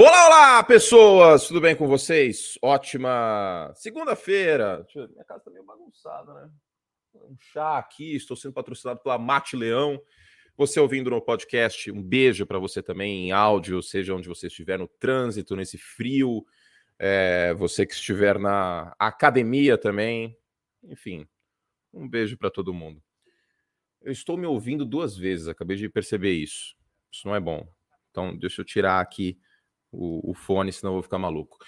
Olá, olá, pessoas! Tudo bem com vocês? Ótima segunda-feira. Minha casa tá meio bagunçada, né? Um chá aqui, estou sendo patrocinado pela Mate Leão. Você ouvindo no podcast, um beijo para você também em áudio, seja onde você estiver, no trânsito, nesse frio. É, você que estiver na academia também. Enfim, um beijo para todo mundo. Eu estou me ouvindo duas vezes, acabei de perceber isso. Isso não é bom. Então, deixa eu tirar aqui o, o fone, senão eu vou ficar maluco.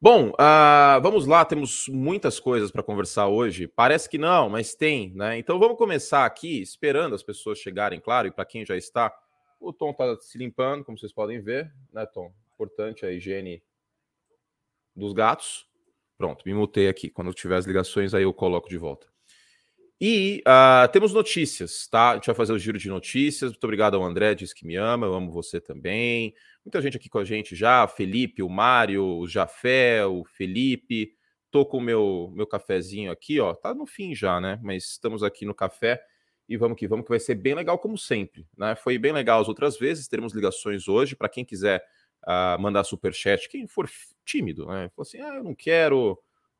Bom, uh, vamos lá, temos muitas coisas para conversar hoje. Parece que não, mas tem, né? Então vamos começar aqui, esperando as pessoas chegarem, claro, e para quem já está, o Tom está se limpando, como vocês podem ver, né, Tom? Importante a higiene dos gatos. Pronto, me mutei aqui. Quando tiver as ligações, aí eu coloco de volta. E uh, temos notícias, tá? A gente vai fazer o giro de notícias. Muito obrigado ao André, diz que me ama, eu amo você também. Muita gente aqui com a gente já, Felipe, o Mário, o Jafé, o Felipe. Tô com o meu, meu cafezinho aqui, ó. Tá no fim já, né? Mas estamos aqui no café e vamos que vamos, que vai ser bem legal como sempre, né? Foi bem legal as outras vezes, teremos ligações hoje. Para quem quiser uh, mandar super chat, quem for tímido, né? Falou assim, ah, eu não quero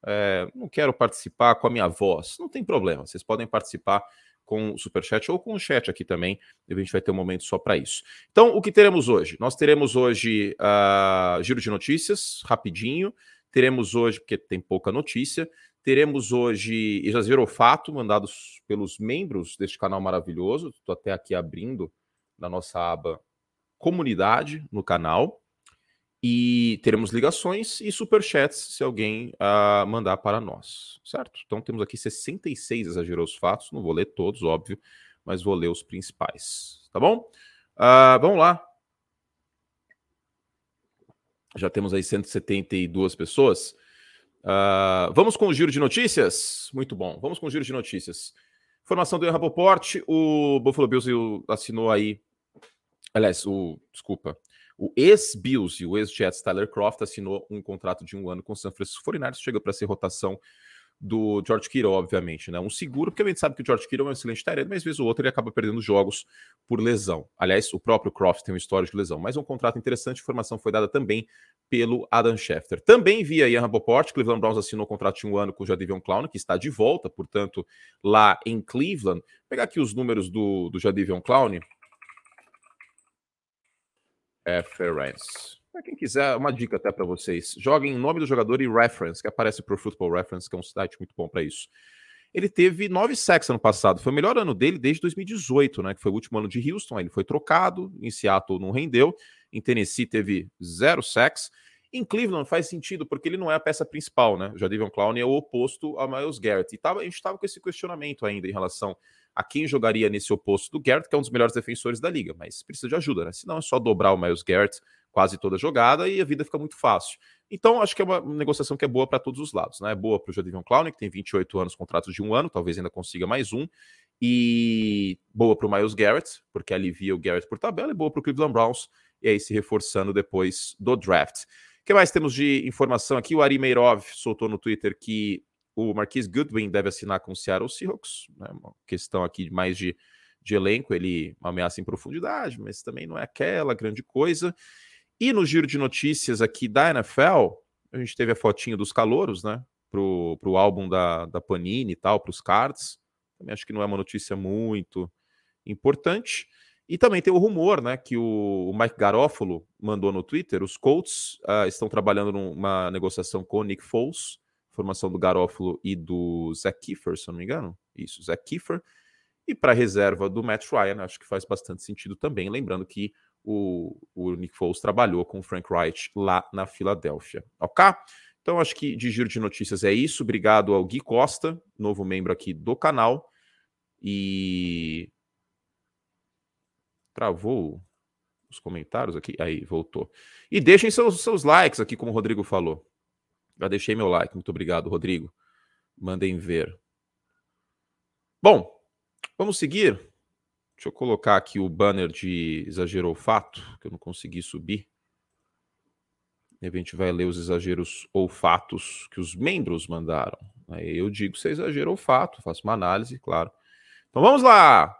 é, não quero participar com a minha voz, não tem problema, vocês podem participar com o Superchat ou com o chat aqui também, a gente vai ter um momento só para isso. Então, o que teremos hoje? Nós teremos hoje uh, giro de notícias, rapidinho, teremos hoje, porque tem pouca notícia, teremos hoje Exagero Fato, mandados pelos membros deste canal maravilhoso, estou até aqui abrindo na nossa aba comunidade no canal, e teremos ligações e superchats se alguém uh, mandar para nós, certo? Então temos aqui 66 exageros fatos, não vou ler todos, óbvio, mas vou ler os principais, tá bom? Uh, vamos lá. Já temos aí 172 pessoas. Uh, vamos com o giro de notícias? Muito bom, vamos com o giro de notícias. Informação do Rapoport, o Buffalo Bills assinou aí, aliás, o, desculpa, o ex-Bills e o ex-Jets Tyler Croft assinou um contrato de um ano com o San Francisco 49ers, chega para ser rotação do George Kittle, obviamente, né? Um seguro, porque a gente sabe que o George Kittle é um excelente tarefa, mas vez ou outra ele acaba perdendo jogos por lesão. Aliás, o próprio Croft tem um histórico de lesão, mas um contrato interessante, informação foi dada também pelo Adam Schefter. Também via Ian Rapoport, Cleveland Browns assinou um contrato de um ano com o Jadivion Clown, que está de volta, portanto, lá em Cleveland. Vou pegar aqui os números do, do Jadivion Clown, Reference. Para quem quiser, uma dica até para vocês: joguem nome do jogador e reference, que aparece o Football Reference, que é um site muito bom para isso. Ele teve nove sacks ano passado, foi o melhor ano dele desde 2018, né? Que foi o último ano de Houston. Ele foi trocado, em Seattle não rendeu, em Tennessee teve zero sacks. Em Cleveland faz sentido, porque ele não é a peça principal, né? O Jadavion Clown é o oposto a Miles Garrett. E tava, a gente estava com esse questionamento ainda em relação a quem jogaria nesse oposto do Garrett, que é um dos melhores defensores da liga, mas precisa de ajuda, né? Senão é só dobrar o Miles Garrett quase toda jogada e a vida fica muito fácil. Então, acho que é uma negociação que é boa para todos os lados, né? É boa para o Jadavion Clown, que tem 28 anos, contrato de um ano, talvez ainda consiga mais um. E boa para o Miles Garrett, porque alivia o Garrett por tabela, e boa para o Cleveland Browns, e aí se reforçando depois do draft. O que mais temos de informação aqui? O Ari Meirov soltou no Twitter que o Marquis Goodwin deve assinar com o Seattle Seahawks, né? uma questão aqui mais de, de elenco, ele uma ameaça em profundidade, mas também não é aquela grande coisa. E no giro de notícias aqui da NFL, a gente teve a fotinha dos calouros, né? Pro, pro álbum da, da Panini e tal, para os cards. Também acho que não é uma notícia muito importante. E também tem o rumor, né, que o, Mike Garofalo mandou no Twitter. Os Colts uh, estão trabalhando numa negociação com o Nick Foles formação do Garófalo e do Zach Kiefer, se eu não me engano. Isso, Zach Kiefer. E para reserva do Matt Ryan, acho que faz bastante sentido também, lembrando que o, o Nick Foles trabalhou com o Frank Wright lá na Filadélfia. Ok? Então, acho que de giro de notícias é isso. Obrigado ao Gui Costa, novo membro aqui do canal. E. Travou os comentários aqui. Aí, voltou. E deixem seus, seus likes aqui, como o Rodrigo falou. Já deixei meu like. Muito obrigado, Rodrigo. Mandem ver. Bom, vamos seguir. Deixa eu colocar aqui o banner de exagero olfato, que eu não consegui subir. E a gente vai ler os exageros olfatos que os membros mandaram. Aí eu digo se é exagero olfato, faço uma análise, claro. Então vamos lá!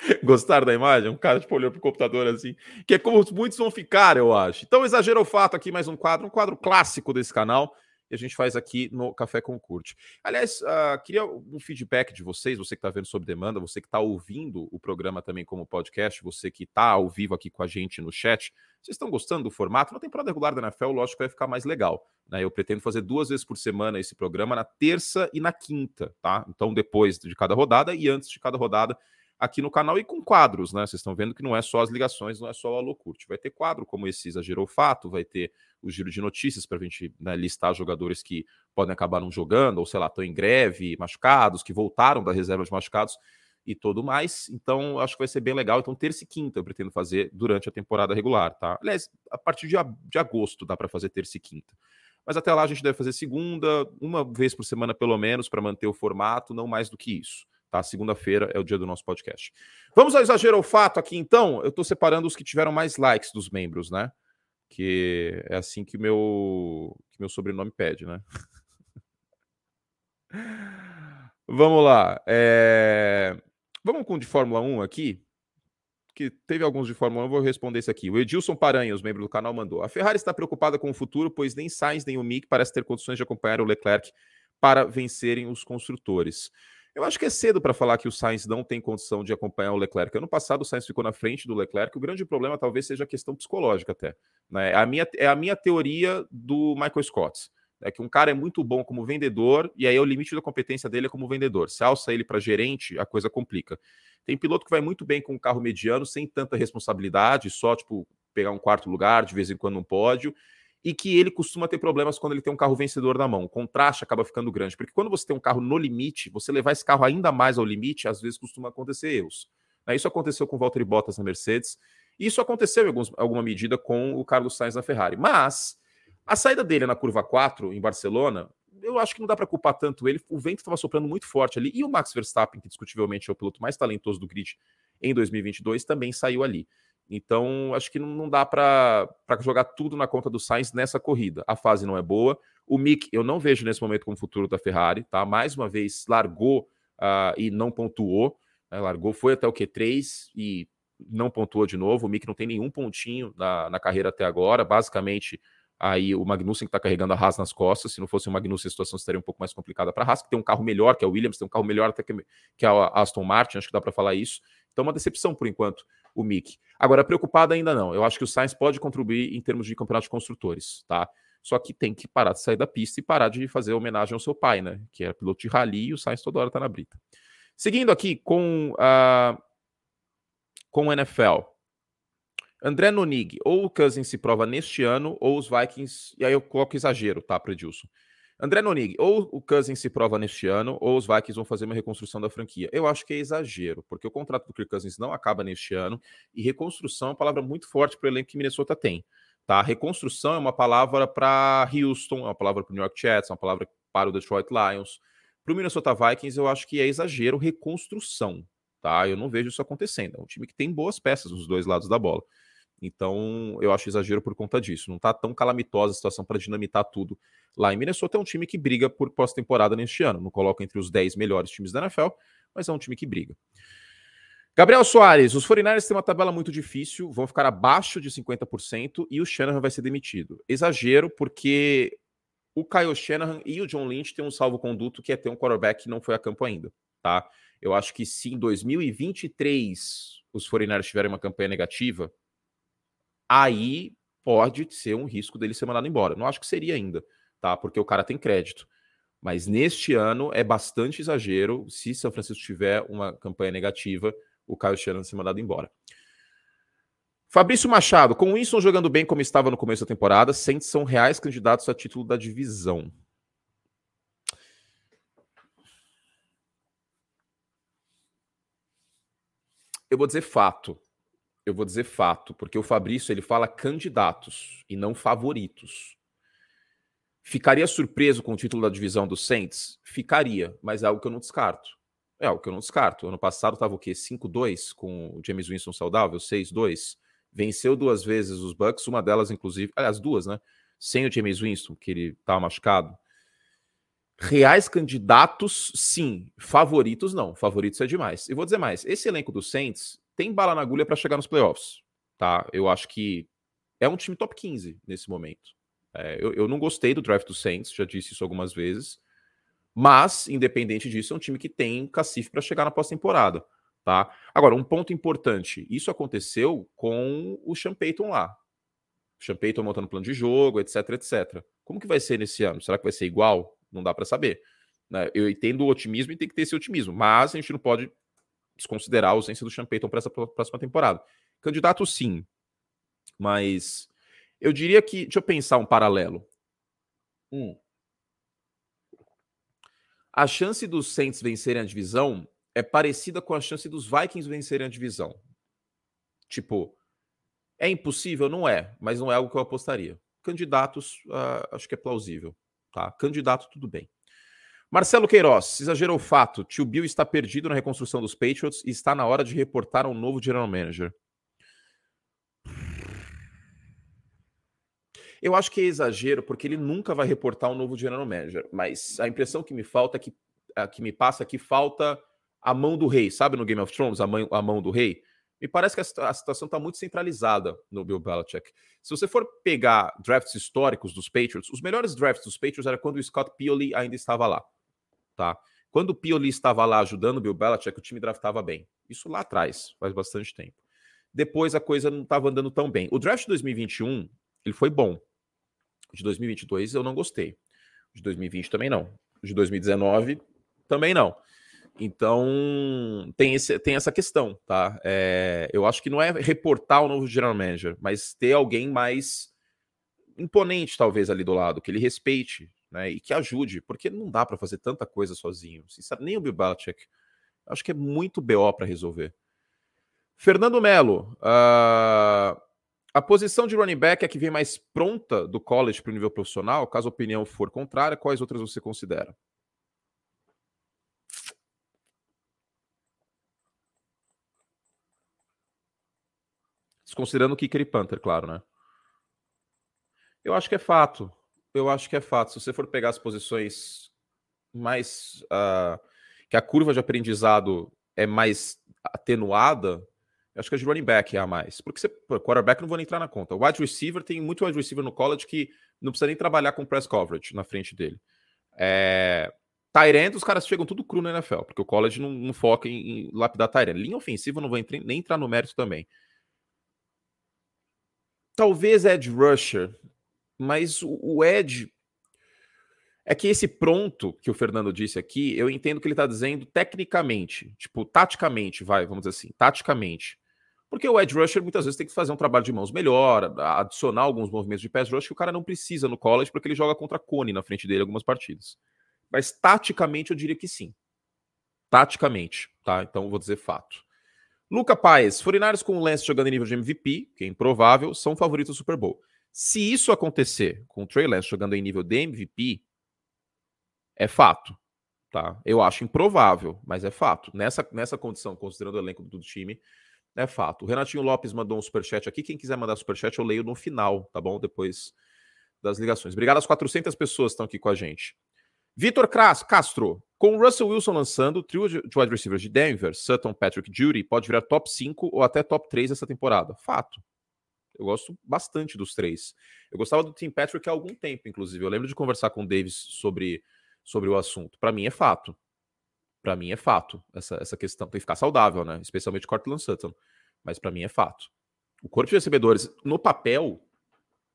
Gostaram da imagem? Um cara tipo, olhou pro computador assim, que é como muitos vão ficar, eu acho. Então, exagero o fato aqui, mais um quadro, um quadro clássico desse canal, e a gente faz aqui no Café com Curte. Aliás, uh, queria um feedback de vocês, você que está vendo sob demanda, você que está ouvindo o programa também como podcast, você que está ao vivo aqui com a gente no chat. Vocês estão gostando do formato? Na temporada regular da NFL, lógico vai ficar mais legal. Né? Eu pretendo fazer duas vezes por semana esse programa, na terça e na quinta, tá? Então, depois de cada rodada e antes de cada rodada aqui no canal e com quadros, né? Vocês estão vendo que não é só as ligações, não é só o Alô Curte. Vai ter quadro como esse Exagerou Fato, vai ter o giro de notícias para a gente né, listar jogadores que podem acabar não jogando, ou sei lá, estão em greve, machucados, que voltaram da reserva de machucados e tudo mais. Então, acho que vai ser bem legal. Então, terça e quinta eu pretendo fazer durante a temporada regular, tá? Aliás, a partir de, de agosto dá para fazer terça e quinta. Mas até lá a gente deve fazer segunda, uma vez por semana pelo menos, para manter o formato, não mais do que isso. Tá? Segunda-feira é o dia do nosso podcast. Vamos ao exagero ao fato aqui, então. Eu estou separando os que tiveram mais likes dos membros, né? Que é assim que meu, que meu sobrenome pede, né? Vamos lá. É... Vamos com o de Fórmula 1 aqui. Que teve alguns de Fórmula 1, eu vou responder isso aqui. O Edilson Paranhos, membro do canal, mandou. A Ferrari está preocupada com o futuro, pois nem Sainz nem o Mick parecem ter condições de acompanhar o Leclerc para vencerem os construtores. Eu acho que é cedo para falar que o Sainz não tem condição de acompanhar o Leclerc. Ano passado o Sainz ficou na frente do Leclerc. O grande problema talvez seja a questão psicológica até. Né? É, a minha, é a minha teoria do Michael Scott. É que um cara é muito bom como vendedor, e aí o limite da competência dele é como vendedor. Se alça ele para gerente, a coisa complica. Tem piloto que vai muito bem com um carro mediano, sem tanta responsabilidade, só tipo pegar um quarto lugar, de vez em quando um pódio, e que ele costuma ter problemas quando ele tem um carro vencedor na mão. O contraste acaba ficando grande, porque quando você tem um carro no limite, você levar esse carro ainda mais ao limite, às vezes costuma acontecer erros. Né, isso aconteceu com o Valtteri Bottas na Mercedes, e isso aconteceu em alguma medida com o Carlos Sainz na Ferrari. Mas a saída dele na curva 4 em Barcelona, eu acho que não dá para culpar tanto ele. O vento estava soprando muito forte ali, e o Max Verstappen, que discutivelmente é o piloto mais talentoso do grid em 2022, também saiu ali. Então, acho que não dá para jogar tudo na conta do Sainz nessa corrida. A fase não é boa. O Mick, eu não vejo nesse momento como futuro da Ferrari, tá? Mais uma vez, largou uh, e não pontuou. Né? Largou, foi até o Q3 e não pontuou de novo. O Mick não tem nenhum pontinho na, na carreira até agora. Basicamente, aí o Magnussen que está carregando a Haas nas costas. Se não fosse o Magnussen, a situação estaria um pouco mais complicada para a Haas, que tem um carro melhor que a Williams, tem um carro melhor até que, que a Aston Martin, acho que dá para falar isso. Então, uma decepção por enquanto o Mick. Agora, preocupado ainda não. Eu acho que o Sainz pode contribuir em termos de campeonato de construtores, tá? Só que tem que parar de sair da pista e parar de fazer homenagem ao seu pai, né? Que é piloto de rally e o Sainz toda hora tá na brita. Seguindo aqui com, uh, com o NFL. André Nonig, ou o Cousins se prova neste ano, ou os Vikings. E aí eu coloco exagero, tá, para Edilson? André Nonig, ou o Cousins se prova neste ano, ou os Vikings vão fazer uma reconstrução da franquia. Eu acho que é exagero, porque o contrato do Kirk Cousins não acaba neste ano, e reconstrução é uma palavra muito forte para o elenco que Minnesota tem. Tá? Reconstrução é uma palavra para Houston, é uma palavra para o New York Jets, é uma palavra para o Detroit Lions. Para o Minnesota Vikings, eu acho que é exagero reconstrução. Tá? Eu não vejo isso acontecendo. É um time que tem boas peças nos dois lados da bola. Então, eu acho exagero por conta disso. Não está tão calamitosa a situação para dinamitar tudo lá em Minnesota. É um time que briga por pós-temporada neste ano. Não coloca entre os 10 melhores times da NFL, mas é um time que briga. Gabriel Soares, os 49ers têm uma tabela muito difícil, vão ficar abaixo de 50% e o Shanahan vai ser demitido. Exagero, porque o Kyle Shanahan e o John Lynch têm um salvo-conduto que é ter um quarterback que não foi a campo ainda, tá? Eu acho que se em 2023 os 49ers tiverem uma campanha negativa, aí pode ser um risco dele ser mandado embora. Não acho que seria ainda, tá? Porque o cara tem crédito. Mas neste ano é bastante exagero se São Francisco tiver uma campanha negativa, o Caio Shannon ser mandado embora. Fabrício Machado, com o Winston jogando bem como estava no começo da temporada, Saints são reais candidatos a título da divisão. Eu vou dizer fato eu vou dizer fato, porque o Fabrício ele fala candidatos e não favoritos. Ficaria surpreso com o título da divisão do Saints? Ficaria, mas é algo que eu não descarto. É algo que eu não descarto. Ano passado estava o quê? 5-2 com o James Winston saudável, 6-2. Venceu duas vezes os Bucks, uma delas, inclusive, aliás, duas, né? Sem o James Winston, que ele estava machucado. Reais candidatos, sim. Favoritos, não. Favoritos é demais. E vou dizer mais: esse elenco do Saints tem bala na agulha para chegar nos playoffs. Tá? Eu acho que é um time top 15 nesse momento. É, eu, eu, não gostei do draft do Saints, já disse isso algumas vezes. Mas, independente disso, é um time que tem cacife para chegar na pós-temporada. Tá? Agora, um ponto importante: isso aconteceu com o Sean Payton lá. O Sean Payton montando plano de jogo, etc, etc. Como que vai ser nesse ano? Será que vai ser igual? Não dá para saber. Né? Eu entendo o otimismo e tem que ter esse otimismo, mas a gente não pode desconsiderar a ausência do Sean Payton para essa próxima temporada. Candidato, sim. Mas eu diria que. Deixa eu pensar um paralelo. Um. A chance dos Saints vencerem a divisão é parecida com a chance dos Vikings vencerem a divisão. Tipo, é impossível? Não é, mas não é algo que eu apostaria. Candidatos, uh, acho que é plausível. Tá? Candidato, tudo bem. Marcelo Queiroz, exagerou o fato. Tio Bill está perdido na reconstrução dos Patriots e está na hora de reportar um novo general manager. Eu acho que é exagero, porque ele nunca vai reportar um novo general manager. Mas a impressão que me falta é que, a que me passa é que falta a mão do rei, sabe no Game of Thrones, a mão, a mão do rei? Me parece que a, a situação está muito centralizada no Bill Belichick. Se você for pegar drafts históricos dos Patriots, os melhores drafts dos Patriots era quando o Scott Pioli ainda estava lá, tá? Quando o Pioli estava lá ajudando o Bill Belichick, o time draftava bem. Isso lá atrás, faz bastante tempo. Depois a coisa não estava andando tão bem. O draft de 2021, ele foi bom. De 2022 eu não gostei. De 2020 também não. De 2019 também não. Então, tem, esse, tem essa questão, tá? É, eu acho que não é reportar o novo general manager, mas ter alguém mais imponente, talvez, ali do lado, que ele respeite, né? E que ajude, porque não dá para fazer tanta coisa sozinho. Nem o Bill Belichick. Acho que é muito BO para resolver. Fernando Melo, uh, a posição de running back é que vem mais pronta do college para o nível profissional? Caso a opinião for contrária, quais outras você considera? Considerando o Kicker e Panther, claro, né? Eu acho que é fato. Eu acho que é fato. Se você for pegar as posições mais. Uh, que a curva de aprendizado é mais atenuada, eu acho que a de running back é a mais. Porque você, quarterback não vou nem entrar na conta. O wide receiver tem muito wide receiver no college que não precisa nem trabalhar com press coverage na frente dele. É, Tyrant, os caras chegam tudo cru na NFL, porque o college não, não foca em, em lapidar Tyrant. Linha ofensiva, não vou entrar, nem entrar no mérito também. Talvez Ed Rusher, mas o, Ed. É que esse pronto que o Fernando disse aqui, eu entendo que ele está dizendo tecnicamente, tipo, taticamente, vai, vamos dizer assim, taticamente. Porque o Ed Rusher muitas vezes tem que fazer um trabalho de mãos melhor, adicionar alguns movimentos de pass rush que o cara não precisa no college, porque ele joga contra Cone na frente dele algumas partidas. Mas taticamente eu diria que sim. Taticamente, tá? Então vou dizer fato. Luca Paes, 49 com o Lance jogando em nível de MVP, que é improvável, são favoritos do Super Bowl. Se isso acontecer com o Trey Lance jogando em nível de MVP, é fato. Tá? Eu acho improvável, mas é fato. Nessa, nessa condição, considerando o elenco do time, é fato. O Renatinho Lopes mandou um superchat aqui. Quem quiser mandar superchat, eu leio no final, tá bom? Depois das ligações. Obrigado às 400 pessoas que estão aqui com a gente. Vitor Castro, com o Russell Wilson lançando, o trio de wide receivers de Denver, Sutton, Patrick, Judy, pode virar top 5 ou até top 3 essa temporada. Fato. Eu gosto bastante dos três. Eu gostava do Tim Patrick há algum tempo, inclusive. Eu lembro de conversar com o Davis sobre, sobre o assunto. Para mim é fato. Para mim é fato essa, essa questão. Tem que ficar saudável, né? Especialmente Cortland Sutton. Mas para mim é fato. O corpo de recebedores, no papel,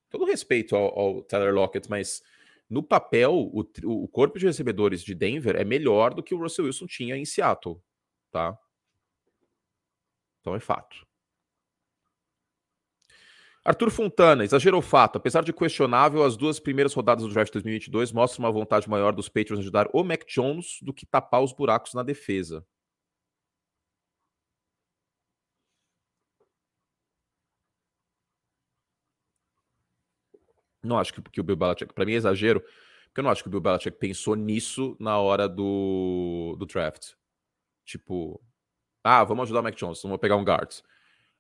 todo respeito ao, ao Tyler Lockett, mas no papel, o, o corpo de recebedores de Denver é melhor do que o Russell Wilson tinha em Seattle, tá? Então é fato. Arthur Fontana, exagerou o fato. Apesar de questionável, as duas primeiras rodadas do draft 2022 mostram uma vontade maior dos Patriots ajudar o Mac Jones do que tapar os buracos na defesa. Não acho que, que o Bill Belichick, para mim é exagero, porque eu não acho que o Bill Belichick pensou nisso na hora do, do draft. Tipo, ah, vamos ajudar o Mac Jones, vamos pegar um guard.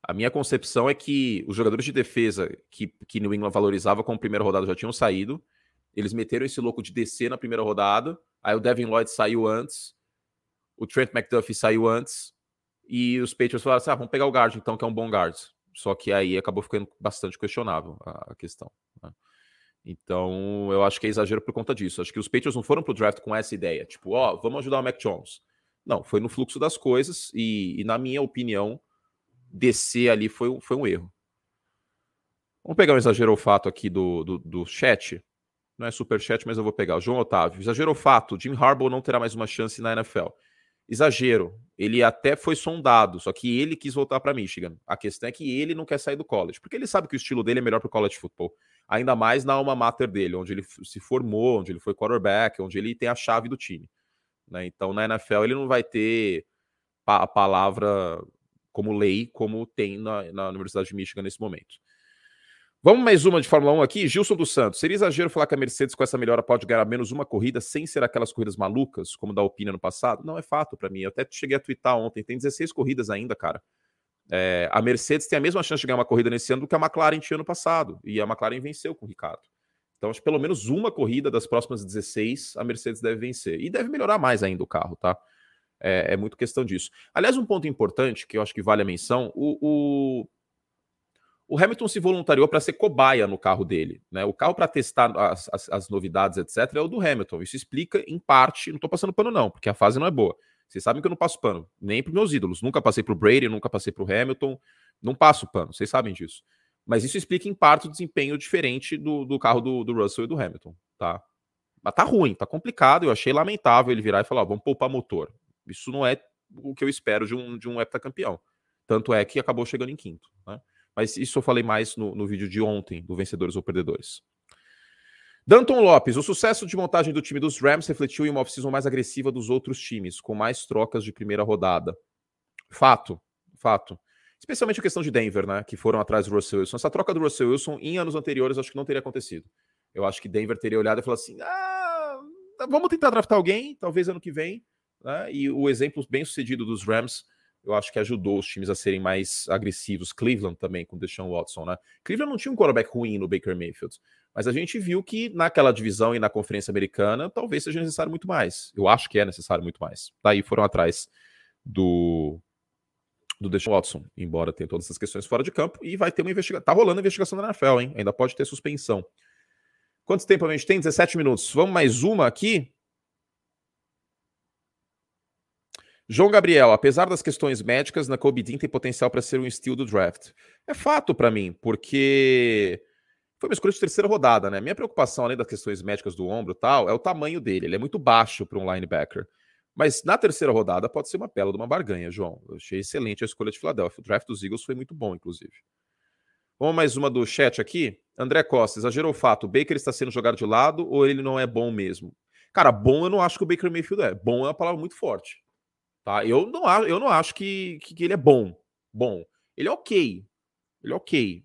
A minha concepção é que os jogadores de defesa que, que New England valorizava como primeira rodada já tinham saído. Eles meteram esse louco de descer na primeira rodada. Aí o Devin Lloyd saiu antes, o Trent McDuffie saiu antes, e os Patriots falaram assim: ah, vamos pegar o guard, então, que é um bom guard. Só que aí acabou ficando bastante questionável a, a questão. Né? Então, eu acho que é exagero por conta disso. Acho que os Patriots não foram pro draft com essa ideia, tipo, ó, oh, vamos ajudar o Mac Jones. Não, foi no fluxo das coisas e, e na minha opinião, descer ali foi, foi um erro. Vamos pegar um exagero fato aqui do, do, do chat. Não é super chat, mas eu vou pegar. João Otávio. Exagero fato. Jim Harbaugh não terá mais uma chance na NFL. Exagero. Ele até foi sondado, só que ele quis voltar para Michigan. A questão é que ele não quer sair do college, porque ele sabe que o estilo dele é melhor para o college football. Ainda mais na alma mater dele, onde ele se formou, onde ele foi quarterback, onde ele tem a chave do time. Né? Então, na NFL, ele não vai ter a palavra como lei, como tem na, na Universidade de Michigan nesse momento. Vamos mais uma de Fórmula 1 aqui. Gilson dos Santos. Seria exagero falar que a Mercedes com essa melhora pode ganhar menos uma corrida sem ser aquelas corridas malucas, como da Alpine no passado? Não é fato para mim. Eu até cheguei a twittar ontem. Tem 16 corridas ainda, cara. É, a Mercedes tem a mesma chance de ganhar uma corrida nesse ano do que a McLaren tinha ano passado. E a McLaren venceu com o Ricardo. Então, acho que pelo menos uma corrida das próximas 16 a Mercedes deve vencer. E deve melhorar mais ainda o carro, tá? É, é muito questão disso. Aliás, um ponto importante que eu acho que vale a menção: o, o o Hamilton se voluntariou para ser cobaia no carro dele. Né? O carro para testar as, as, as, novidades, etc., é o do Hamilton. Isso explica, em parte, não estou passando pano, não, porque a fase não é boa. Vocês sabem que eu não passo pano, nem para meus ídolos. Nunca passei para o Brady, nunca passei para o Hamilton, não passo pano, vocês sabem disso. Mas isso explica, em parte, o desempenho diferente do, do carro do, do Russell e do Hamilton. Tá? Mas tá ruim, tá complicado. Eu achei lamentável ele virar e falar: vamos poupar motor. Isso não é o que eu espero de um, de um heptacampeão. Tanto é que acabou chegando em quinto. Né? Mas isso eu falei mais no, no vídeo de ontem, do Vencedores ou Perdedores. Danton Lopes, o sucesso de montagem do time dos Rams refletiu em uma off-season mais agressiva dos outros times, com mais trocas de primeira rodada. Fato, fato. Especialmente a questão de Denver, né? Que foram atrás do Russell Wilson. Essa troca do Russell Wilson em anos anteriores acho que não teria acontecido. Eu acho que Denver teria olhado e falado assim: ah, vamos tentar draftar alguém, talvez ano que vem. Né? E o exemplo bem sucedido dos Rams eu acho que ajudou os times a serem mais agressivos. Cleveland também, com Deshaun Watson, né? Cleveland não tinha um quarterback ruim no Baker Mayfield, mas a gente viu que naquela divisão e na Conferência Americana talvez seja necessário muito mais. Eu acho que é necessário muito mais. Daí foram atrás do do Deshaun Watson, embora tenha todas essas questões fora de campo, e vai ter uma investigação. Tá rolando a investigação da NFL, hein? Ainda pode ter suspensão. Quanto tempo a gente tem? 17 minutos. Vamos mais uma aqui? João Gabriel, apesar das questões médicas, na Kobe Dean tem potencial para ser um estilo do draft. É fato para mim, porque foi uma escolha de terceira rodada, né? Minha preocupação, além das questões médicas do ombro e tal, é o tamanho dele. Ele é muito baixo para um linebacker. Mas na terceira rodada pode ser uma bela de uma barganha, João. Eu achei excelente a escolha de Filadélfia. O draft dos Eagles foi muito bom, inclusive. Vamos mais uma do chat aqui. André Costa, exagerou o fato. O Baker está sendo jogado de lado ou ele não é bom mesmo? Cara, bom eu não acho que o Baker Mayfield é. Bom é uma palavra muito forte. Tá? Eu, não, eu não acho que, que, que ele é bom. Bom. Ele é ok. Ele é ok.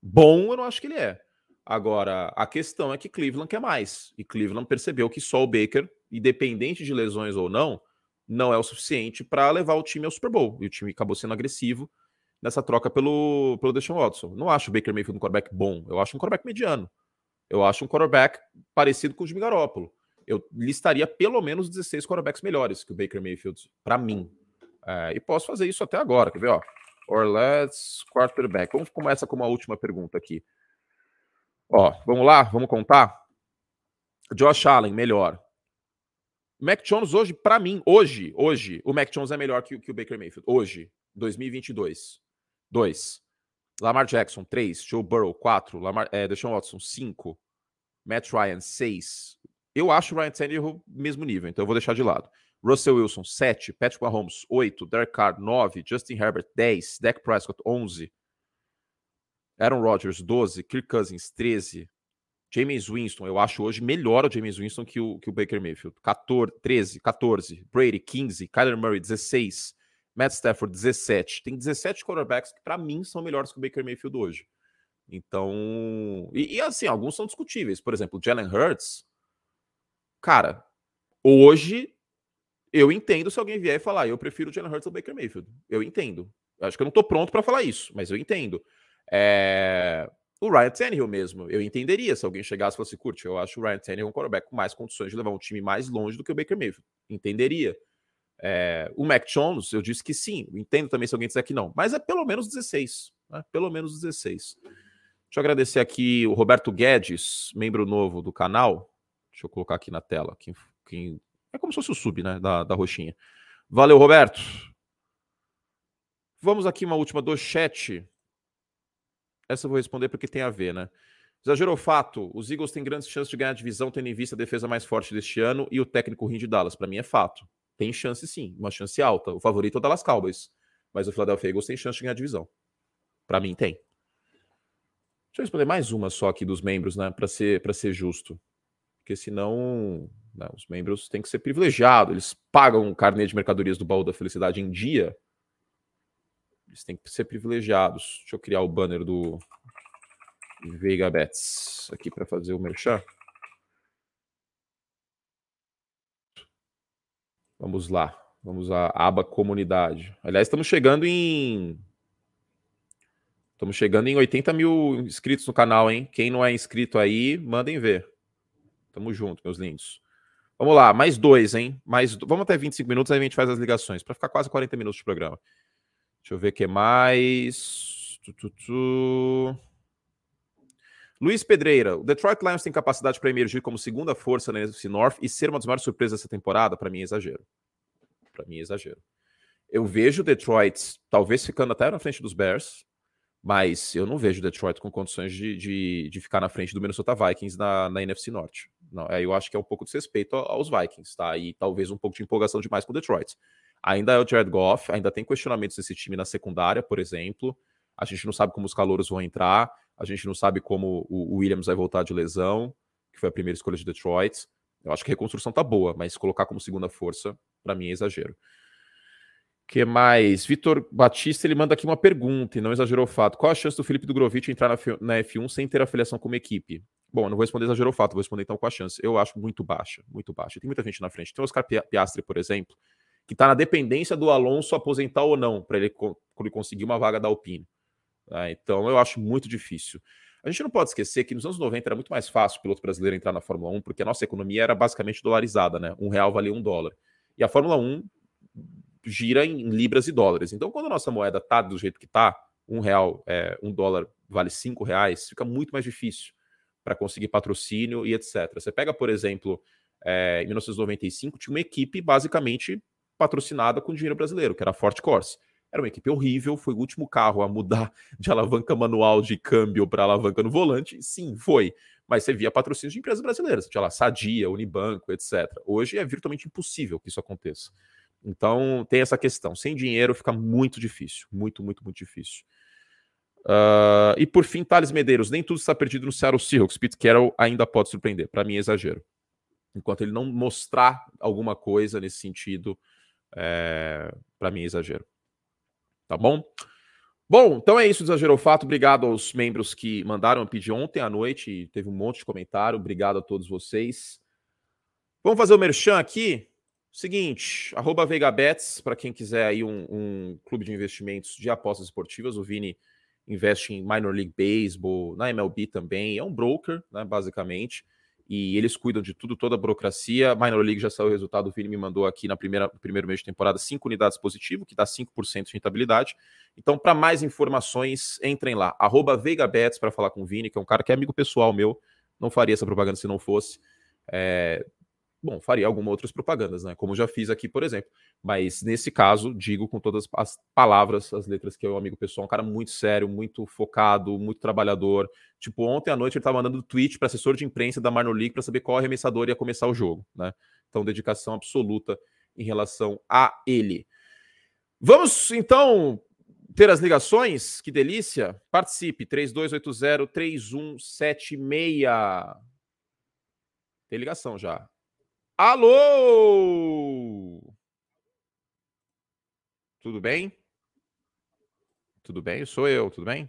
Bom, eu não acho que ele é. Agora, a questão é que Cleveland quer mais. E Cleveland percebeu que só o Baker, independente de lesões ou não, não é o suficiente para levar o time ao Super Bowl. E o time acabou sendo agressivo nessa troca pelo, pelo Deshaun Watson. Não acho o Baker Mayfield um quarterback bom. Eu acho um quarterback mediano. Eu acho um quarterback parecido com o Jimmy Garoppolo eu listaria pelo menos 16 quarterbacks melhores que o Baker Mayfield, para mim. É, e posso fazer isso até agora, quer ver? Ó, or let's quarterback. Vamos começar com uma última pergunta aqui. Ó, vamos lá, vamos contar. Josh Allen, melhor. Mac Jones hoje, para mim, hoje, hoje, o Mac Jones é melhor que, que o Baker Mayfield. Hoje, 2022. 2. Lamar Jackson, 3. Joe Burrow, 4. Lamar, é, Deshaun Watson, 5. Matt Ryan, 6. Eu acho o Ryan Tannehill mesmo nível, então eu vou deixar de lado. Russell Wilson, 7. Patrick Mahomes, 8. Derek Carr, 9. Justin Herbert, 10. Dak Prescott, 11. Aaron Rodgers, 12. Kirk Cousins, 13. James Winston, eu acho hoje melhor o James Winston que o, que o Baker Mayfield. 14, 13, 14. Brady, 15. Kyler Murray, 16. Matt Stafford, 17. Tem 17 quarterbacks que, para mim, são melhores que o Baker Mayfield hoje. Então. E, e assim, alguns são discutíveis. Por exemplo, Jalen Hurts Cara, hoje eu entendo se alguém vier e falar, eu prefiro o Jalen Hurts ao Baker Mayfield. Eu entendo. Eu acho que eu não tô pronto para falar isso, mas eu entendo. É... o Ryan Tannehill mesmo. Eu entenderia se alguém chegasse e falasse, curte, eu acho o Ryan Tannehill um quarterback com mais condições de levar um time mais longe do que o Baker Mayfield. Entenderia. É, o Mac Jones, eu disse que sim. Entendo também se alguém disser que não. Mas é pelo menos 16. Né? Pelo menos 16. Deixa eu agradecer aqui o Roberto Guedes, membro novo do canal. Deixa eu colocar aqui na tela. Quem, quem... É como se fosse o sub, né? Da, da roxinha. Valeu, Roberto. Vamos aqui uma última do chat. Essa eu vou responder porque tem a ver, né? Exagerou o fato. Os Eagles têm grandes chances de ganhar a divisão, tendo em vista a defesa mais forte deste ano e o técnico ruim de Dallas. Para mim é fato. Tem chance sim, uma chance alta. O favorito é o Dallas Cowboys. Mas o Philadelphia Eagles tem chance de ganhar a divisão. Para mim tem. Deixa eu responder mais uma só aqui dos membros, né? Para ser, ser justo. Porque senão né, os membros têm que ser privilegiados. Eles pagam o carnê de mercadorias do baú da felicidade em dia eles têm que ser privilegiados. Deixa eu criar o banner do Veiga Bets aqui para fazer o merchan. Vamos lá. Vamos à aba comunidade. Aliás, estamos chegando em. Estamos chegando em 80 mil inscritos no canal, hein? Quem não é inscrito aí, mandem ver. Tamo junto, meus lindos. Vamos lá, mais dois, hein? Mais... Vamos até 25 minutos, aí a gente faz as ligações, para ficar quase 40 minutos de programa. Deixa eu ver o que mais. Tu, tu, tu. Luiz Pedreira, o Detroit Lions tem capacidade para emergir como segunda força na NFC North e ser uma das maiores surpresas dessa temporada? Para mim é exagero. Para mim é exagero. Eu vejo o Detroit talvez ficando até na frente dos Bears, mas eu não vejo o Detroit com condições de, de, de ficar na frente do Minnesota Vikings na, na NFC Norte. Não, eu acho que é um pouco de respeito aos Vikings, tá? E talvez um pouco de empolgação demais com o Detroit. Ainda é o Jared Goff, ainda tem questionamentos desse time na secundária, por exemplo. A gente não sabe como os calouros vão entrar, a gente não sabe como o Williams vai voltar de lesão, que foi a primeira escolha de Detroit. Eu acho que a reconstrução tá boa, mas colocar como segunda força, para mim é exagero. que mais? Vitor Batista, ele manda aqui uma pergunta e não exagerou o fato. Qual a chance do Felipe Dugrovic entrar na, na F1 sem ter afiliação uma equipe? Bom, não vou responder exagerou o fato, vou responder então com a chance. Eu acho muito baixa, muito baixa. Tem muita gente na frente. Tem o Oscar Piastri, por exemplo, que está na dependência do Alonso aposentar ou não, para ele, ele, conseguir uma vaga da Alpine. Ah, então eu acho muito difícil. A gente não pode esquecer que nos anos 90 era muito mais fácil o piloto brasileiro entrar na Fórmula 1, porque a nossa economia era basicamente dolarizada, né? Um real valia um dólar. E a Fórmula 1 gira em libras e dólares. Então, quando a nossa moeda está do jeito que está, um real, é, um dólar vale cinco reais, fica muito mais difícil para conseguir patrocínio e etc. Você pega, por exemplo, é, em 1995, tinha uma equipe basicamente patrocinada com dinheiro brasileiro, que era a Ford Corse. Era uma equipe horrível, foi o último carro a mudar de alavanca manual de câmbio para alavanca no volante. Sim, foi. Mas você via patrocínios de empresas brasileiras, tinha lá Sadia, Unibanco, etc. Hoje é virtualmente impossível que isso aconteça. Então tem essa questão. Sem dinheiro fica muito difícil. Muito, muito, muito difícil. Uh, e por fim, Thales Medeiros. Nem tudo está perdido no Seattle Seahawks. Pete Carroll ainda pode surpreender. Para mim é exagero. Enquanto ele não mostrar alguma coisa nesse sentido, é, para mim, é exagero. Tá bom? Bom, então é isso, exagerou o fato. Obrigado aos membros que mandaram pedir ontem à noite. Teve um monte de comentário. Obrigado a todos vocês. Vamos fazer o merchan aqui. Seguinte, arroba VegaBets, para quem quiser aí um, um, clube de investimentos de apostas esportivas. O Vini investe em Minor League Baseball, na MLB também. É um broker, né, basicamente e eles cuidam de tudo, toda a burocracia. Minor League já saiu o resultado, o Vini me mandou aqui na primeira, no primeiro mês de temporada 5 unidades positivo, que dá 5% de rentabilidade. Então, para mais informações, entrem lá, arroba VeigaBets para falar com o Vini, que é um cara que é amigo pessoal meu, não faria essa propaganda se não fosse. É, Bom, faria algumas outras propagandas, né? Como já fiz aqui, por exemplo. Mas nesse caso, digo com todas as palavras, as letras, que é o amigo pessoal, um cara muito sério, muito focado, muito trabalhador. Tipo, ontem à noite ele estava mandando tweet para assessor de imprensa da Minor League para saber qual arremessador ia começar o jogo, né? Então, dedicação absoluta em relação a ele. Vamos então ter as ligações? Que delícia! Participe, 3280-3176. Tem ligação já. Alô! Tudo bem? Tudo bem? Sou eu, tudo bem?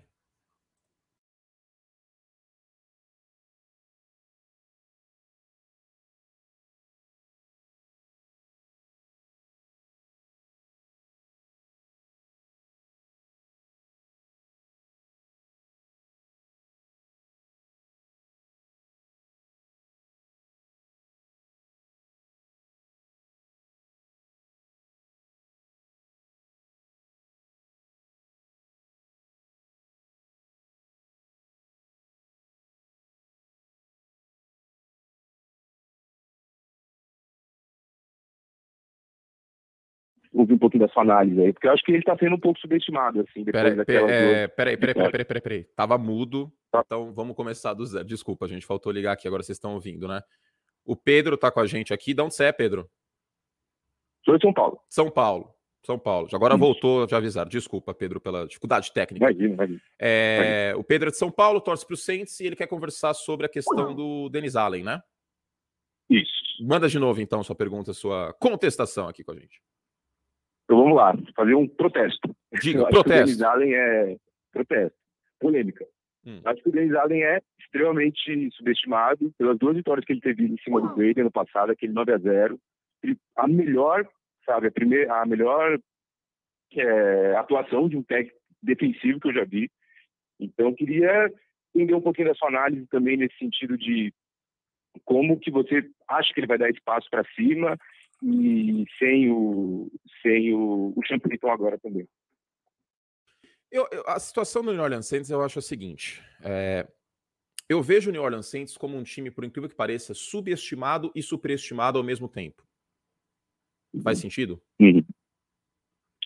Ouvir um pouquinho da sua análise aí, porque eu acho que ele está sendo um pouco subestimado, assim, depois peraí, daquela... É, peraí, peraí, peraí, peraí, peraí, peraí, Tava mudo, tá. então vamos começar do zero. Desculpa, gente, faltou ligar aqui, agora vocês estão ouvindo, né? O Pedro tá com a gente aqui. De onde você é, Pedro? Sou de São Paulo. São Paulo. São Paulo. Agora Isso. voltou, já avisaram. Desculpa, Pedro, pela dificuldade técnica. Imagina, imagina. É, o Pedro é de São Paulo, torce para o Saints e ele quer conversar sobre a questão do Denis Allen, né? Isso. Manda de novo, então, sua pergunta, sua contestação aqui com a gente. Então vamos lá, fazer um protesto. Diga, protesto. o Denis Allen é protesto, polêmica. Hum. Acho que o Denis Allen é extremamente subestimado pelas duas vitórias que ele teve em cima do Brady ano passado, aquele 9 a 0 A melhor sabe? A, primeira, a melhor é, atuação de um técnico defensivo que eu já vi. Então, queria entender um pouquinho da sua análise também nesse sentido de como que você acha que ele vai dar espaço para cima e sem o sem o, o Champignon agora também. Eu, eu, a situação do New Orleans Saints eu acho a seguinte: é, eu vejo o New Orleans Saints como um time, por incrível que pareça, subestimado e superestimado ao mesmo tempo. Faz uhum. sentido? Uhum.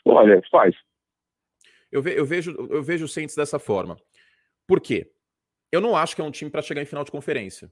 Olha, faz. Eu, ve, eu, vejo, eu vejo o Saints dessa forma. Por quê? Eu não acho que é um time para chegar em final de conferência.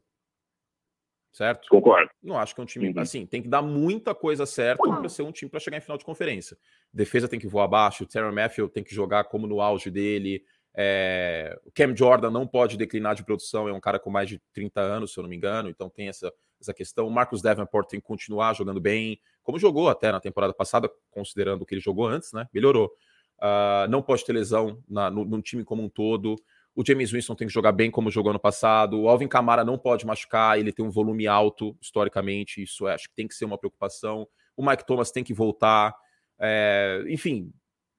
Certo? Concordo. Não acho que é um time. Uhum. Assim, tem que dar muita coisa certa para ser um time para chegar em final de conferência. Defesa tem que voar abaixo, o Terry Matthew tem que jogar como no auge dele. É... O Cam Jordan não pode declinar de produção, é um cara com mais de 30 anos, se eu não me engano, então tem essa, essa questão. O Marcos Davenport tem que continuar jogando bem como jogou até na temporada passada, considerando o que ele jogou antes, né? Melhorou. Uh, não pode ter lesão na, no, no, time como um todo. O James Winston tem que jogar bem como jogou ano passado. O Alvin Kamara não pode machucar, ele tem um volume alto historicamente, isso é, acho que tem que ser uma preocupação. O Mike Thomas tem que voltar. É, enfim,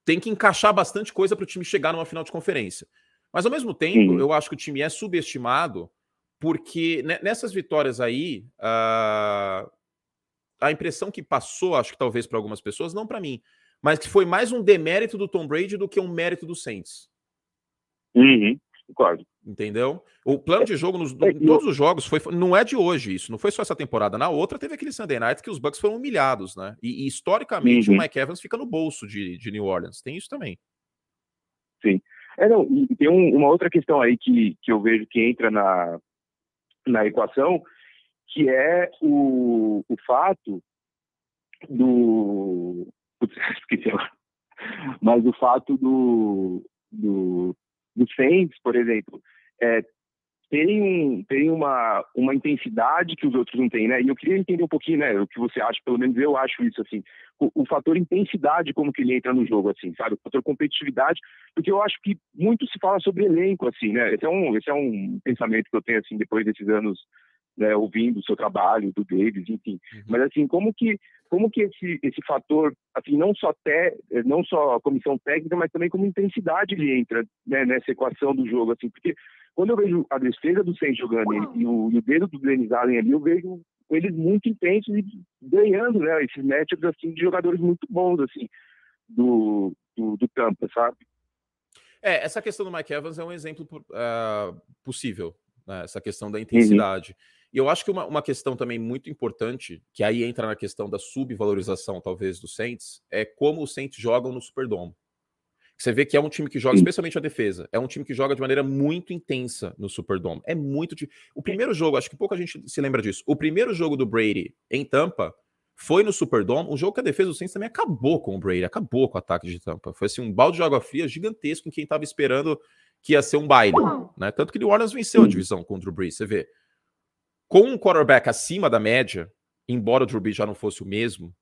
tem que encaixar bastante coisa para o time chegar numa final de conferência. Mas ao mesmo tempo, eu acho que o time é subestimado porque nessas vitórias aí, uh, a impressão que passou, acho que talvez para algumas pessoas, não para mim, mas que foi mais um demérito do Tom Brady do que um mérito do Saints. Uhum, concordo. Entendeu? O plano de jogo nos é, em todos os jogos foi, não é de hoje isso, não foi só essa temporada. Na outra teve aquele Sunday Night que os Bucks foram humilhados, né? E, e historicamente uhum. o Mike Evans fica no bolso de, de New Orleans. Tem isso também. Sim. É, não, tem um, uma outra questão aí que, que eu vejo que entra na, na equação, que é o, o fato do. Putz, esqueci agora. Mas o fato do, do, do Saints, por exemplo, é, tem, tem uma, uma intensidade que os outros não têm, né? E eu queria entender um pouquinho, né? O que você acha, pelo menos eu acho isso, assim. O, o, fator intensidade, como que ele entra no jogo, assim, sabe? O fator competitividade, porque eu acho que muito se fala sobre elenco, assim, né? Esse é um, esse é um pensamento que eu tenho, assim, depois desses anos né, ouvindo o seu trabalho, do Davis, enfim. Uhum. Mas assim, como que como que esse, esse fator, assim, não só te, não só a comissão técnica, mas também como intensidade ele entra né, nessa equação do jogo, assim, porque quando eu vejo a defesa do Saints jogando e, e, o, e o dedo do Denis Allen ali, eu vejo eles muito intensos e ganhando, né, esses matchups, assim, de jogadores muito bons, assim, do, do, do Tampa, sabe? É, essa questão do Mike Evans é um exemplo uh, possível, né, essa questão da uhum. intensidade. Uhum. E eu acho que uma, uma questão também muito importante, que aí entra na questão da subvalorização, talvez, do Saints, é como os Saints jogam no Superdome. Você vê que é um time que joga, especialmente a defesa, é um time que joga de maneira muito intensa no Superdome. É muito. O primeiro jogo, acho que pouca gente se lembra disso. O primeiro jogo do Brady em Tampa foi no Superdome. Um jogo que a defesa do Saints também acabou com o Brady, acabou com o ataque de Tampa. Foi assim um balde de água fria gigantesco em quem estava esperando que ia ser um baile, né? Tanto que o New Orleans venceu a divisão contra o Breeze, você vê com um quarterback acima da média, embora o Drew Brees já não fosse o mesmo,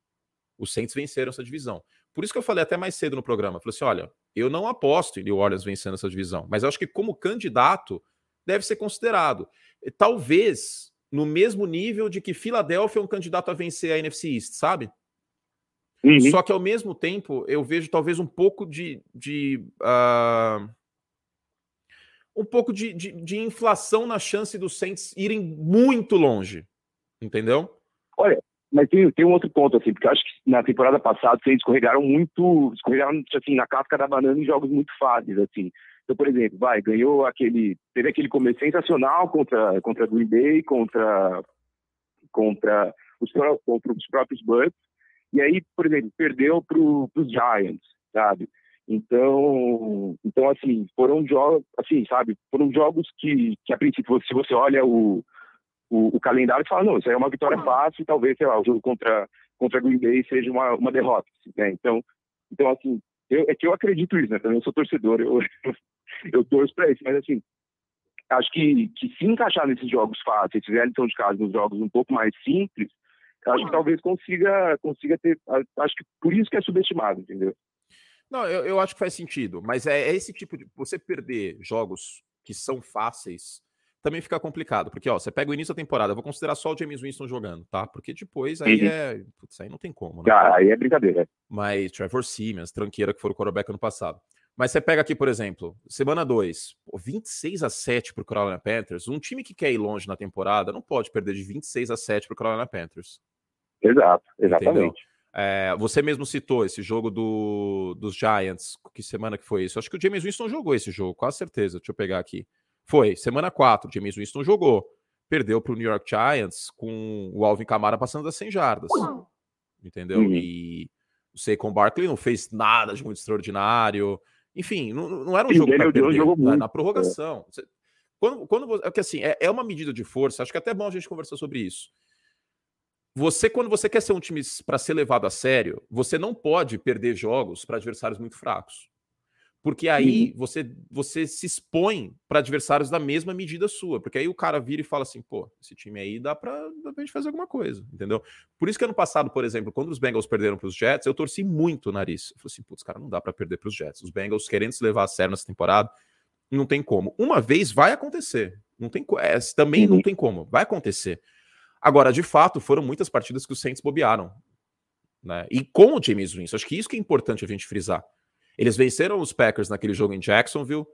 os Saints venceram essa divisão. Por isso que eu falei até mais cedo no programa, falei assim, olha, eu não aposto em New Orleans vencendo essa divisão, mas eu acho que como candidato deve ser considerado. Talvez no mesmo nível de que Filadélfia é um candidato a vencer a NFC East, sabe? Uhum. Só que ao mesmo tempo eu vejo talvez um pouco de, de uh um pouco de, de, de, inflação na chance dos Saints irem muito longe. Entendeu? Olha, mas tem, tem um outro ponto, assim, porque eu acho que na temporada passada vocês escorregaram muito, escorregaram assim, na casca da banana em jogos muito fáceis, assim. Então, por exemplo, vai, ganhou aquele. Teve aquele começo sensacional contra, contra Green Bay, contra, contra, os, contra os próprios Bucks. E aí, por exemplo, perdeu para os Giants, sabe? Então, então assim, foram jogos, assim, sabe, foram jogos que, que a princípio, se você olha o, o, o calendário, você fala, não, isso aí é uma vitória fácil, talvez, sei lá, o jogo contra, contra Green Bay seja uma, uma derrota, né? Então, então assim, eu, é que eu acredito isso, né? Também sou torcedor, eu, eu torço para isso, mas assim, acho que, que se encaixar nesses jogos fáceis, fizer a lição de casa nos jogos um pouco mais simples, acho que talvez consiga, consiga ter, acho que por isso que é subestimado, entendeu? Não, eu, eu acho que faz sentido, mas é, é, esse tipo de. Você perder jogos que são fáceis também fica complicado, porque ó, você pega o início da temporada, eu vou considerar só o James Winston jogando, tá? Porque depois aí uhum. é. Putz, aí não tem como, né? Ah, aí é brincadeira. Mas Trevor Siemens, tranqueira que foi o quarterback ano passado. Mas você pega aqui, por exemplo, semana 2, 26 a 7 pro Carolina Panthers. Um time que quer ir longe na temporada não pode perder de 26 a 7 pro Carolina Panthers. Exato, exatamente. Entendeu? É, você mesmo citou esse jogo do, dos Giants. Que semana que foi isso? Acho que o James Winston jogou esse jogo, com certeza. Deixa eu pegar aqui. Foi, semana 4, o James Winston jogou. Perdeu para o New York Giants com o Alvin Kamara passando das 100 jardas. Entendeu? Uhum. E o Saquon Barkley não fez nada de muito extraordinário. Enfim, não, não era um jogo para perder. Jogo né? Na prorrogação. É. Quando, quando, é que assim, é, é uma medida de força. Acho que é até bom a gente conversar sobre isso. Você, quando você quer ser um time para ser levado a sério, você não pode perder jogos para adversários muito fracos. Porque aí você, você se expõe para adversários da mesma medida sua. Porque aí o cara vira e fala assim: pô, esse time aí dá para a gente fazer alguma coisa, entendeu? Por isso que ano passado, por exemplo, quando os Bengals perderam para os Jets, eu torci muito o nariz. Eu falei assim: putz, cara, não dá para perder para os Jets. Os Bengals querendo se levar a sério nessa temporada, não tem como. Uma vez vai acontecer. Não tem, é, também uhum. não tem como. Vai acontecer. Agora, de fato, foram muitas partidas que os Saints bobearam. Né? E com o James Winston, acho que isso que é importante a gente frisar. Eles venceram os Packers naquele jogo em Jacksonville,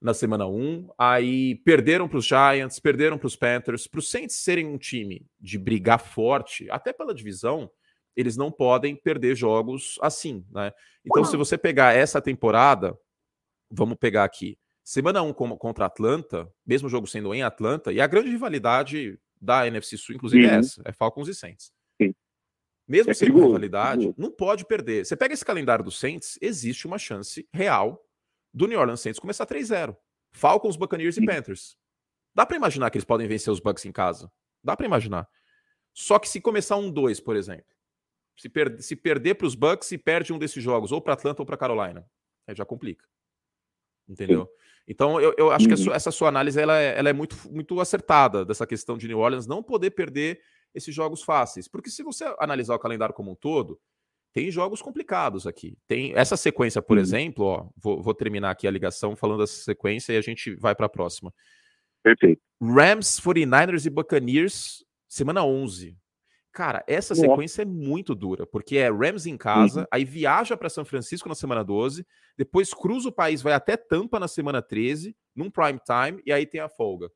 na semana 1, aí perderam para os Giants, perderam para os Panthers. Para os Saints serem um time de brigar forte, até pela divisão, eles não podem perder jogos assim, né? Então, se você pegar essa temporada, vamos pegar aqui, semana 1 contra Atlanta, mesmo jogo sendo em Atlanta, e a grande rivalidade da NFC Sul, inclusive, é essa: é Falcons e Saints. Sim. Mesmo é sem rivalidade, não pode perder. Você pega esse calendário do Saints, existe uma chance real do New Orleans Saints começar 3-0. Falcons, Buccaneers Sim. e Panthers. Dá para imaginar que eles podem vencer os Bucks em casa? Dá para imaginar. Só que se começar um 2, por exemplo, se, per se perder para os Bucks e perde um desses jogos, ou para Atlanta ou para Carolina, aí já complica. Entendeu? Então, eu, eu acho uhum. que sua, essa sua análise ela é, ela é muito, muito acertada dessa questão de New Orleans não poder perder esses jogos fáceis. Porque se você analisar o calendário como um todo, tem jogos complicados aqui. Tem essa sequência, por uhum. exemplo, ó, vou, vou, terminar aqui a ligação falando dessa sequência e a gente vai para a próxima. Perfeito. Rams, 49ers e Buccaneers, semana 11. Cara, essa sequência é muito dura, porque é Rams em casa, uhum. aí viaja para São Francisco na semana 12, depois cruza o país, vai até Tampa na semana 13, num prime time, e aí tem a folga.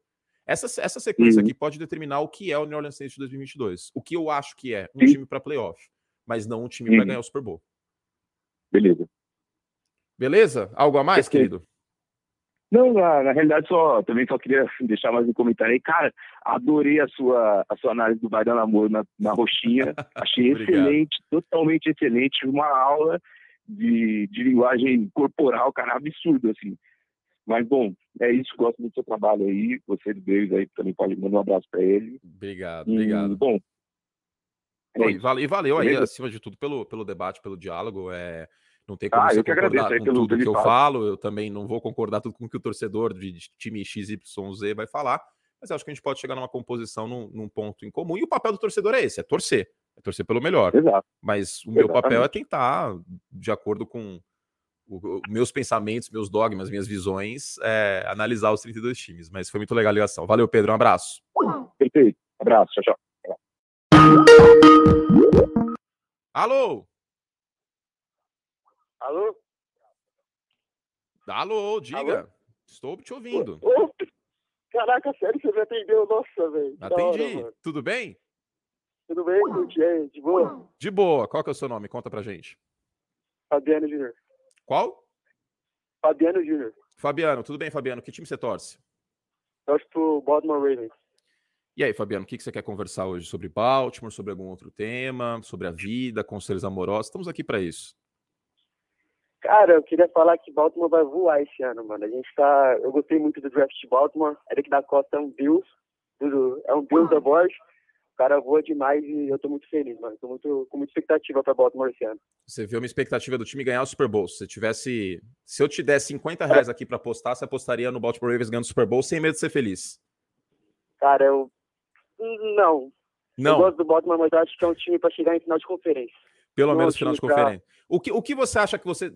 Essa, essa sequência uhum. aqui pode determinar o que é o New Orleans Saints de 2022. O que eu acho que é um time para playoff, mas não um time uhum. para ganhar o Super Bowl. Beleza. Beleza? Algo a mais, querido? Não, na, na, realidade só também só queria deixar mais um comentário aí. Cara, adorei a sua, a sua análise do Vai Dando Amor na, na roxinha. Achei excelente, totalmente excelente. Uma aula de, de linguagem corporal, cara, absurdo, assim. Mas, bom, é isso. Gosto muito do seu trabalho aí. Você do Deus aí também pode mandar um abraço para ele. Obrigado, e, obrigado. Bom. É e, valeu, e valeu aí, acima de tudo, pelo, pelo debate, pelo diálogo. É não tem como ah, você concordar com tudo que eu falo, eu também não vou concordar tudo com o que o torcedor de time XYZ vai falar, mas acho que a gente pode chegar numa composição num, num ponto em comum, e o papel do torcedor é esse, é torcer, é torcer pelo melhor. Exato. Mas o meu Exatamente. papel é tentar, de acordo com o, meus pensamentos, meus dogmas, minhas visões, é, analisar os 32 times. Mas foi muito legal a ligação. Valeu, Pedro, um abraço. Perfeito. Abraço, tchau, tchau. Alô? Alô? Alô, diga. Alô? Estou te ouvindo. Caraca, sério, você me atendeu? Nossa, velho. Atendi. Hora, Tudo bem? Tudo bem, Tuti? De boa? De boa. Qual que é o seu nome? Conta pra gente. Fabiano Júnior. Qual? Fabiano Júnior. Fabiano, tudo bem, Fabiano? Que time você torce? Torço pro Baltimore Ravens. E aí, Fabiano, o que você quer conversar hoje sobre Baltimore, sobre algum outro tema, sobre a vida, conselhos amorosos? Estamos aqui para isso. Cara, eu queria falar que Baltimore vai voar esse ano, mano. A gente tá. Eu gostei muito do draft de Baltimore. Eric da Costa é um Deus. É um Deus da board. O cara voa demais e eu tô muito feliz, mano. Tô muito, com muita expectativa pra Baltimore esse ano. Você vê uma expectativa do time ganhar o Super Bowl. Se tivesse. Se eu te der 50 reais aqui pra apostar, você apostaria no Baltimore Ravens ganhando o Super Bowl sem medo de ser feliz? Cara, eu não. Não. Eu gosto do Baltimore, mas eu acho que é um time para chegar em final de conferência. Pelo não menos final de conferência. O, que, o que você acha que você.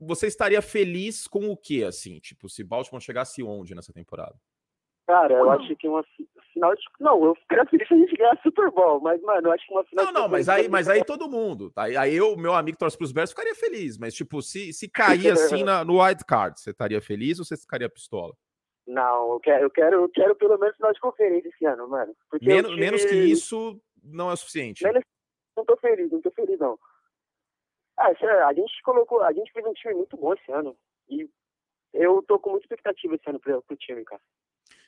Você estaria feliz com o que, assim? Tipo, se Baltimore chegasse onde nessa temporada? Cara, eu acho que uma final de. Não, eu ficaria feliz se a gente ganhar Super Bowl, mas, mano, eu acho que uma final Não, não, mas aí, mas aí todo mundo. Tá? Aí eu, meu amigo torce pros Bears, ficaria feliz. Mas, tipo, se, se cair assim na, no wild card, você estaria feliz ou você ficaria pistola? Não, eu quero, eu quero, eu quero pelo menos final de conferência esse ano, mano. menos, tive... menos que isso não é suficiente. Menos, não tô feliz, não tô feliz, não. Ah, a gente colocou, a gente fez um time muito bom esse ano. E eu tô com muita expectativa esse ano pro, pro time, cara.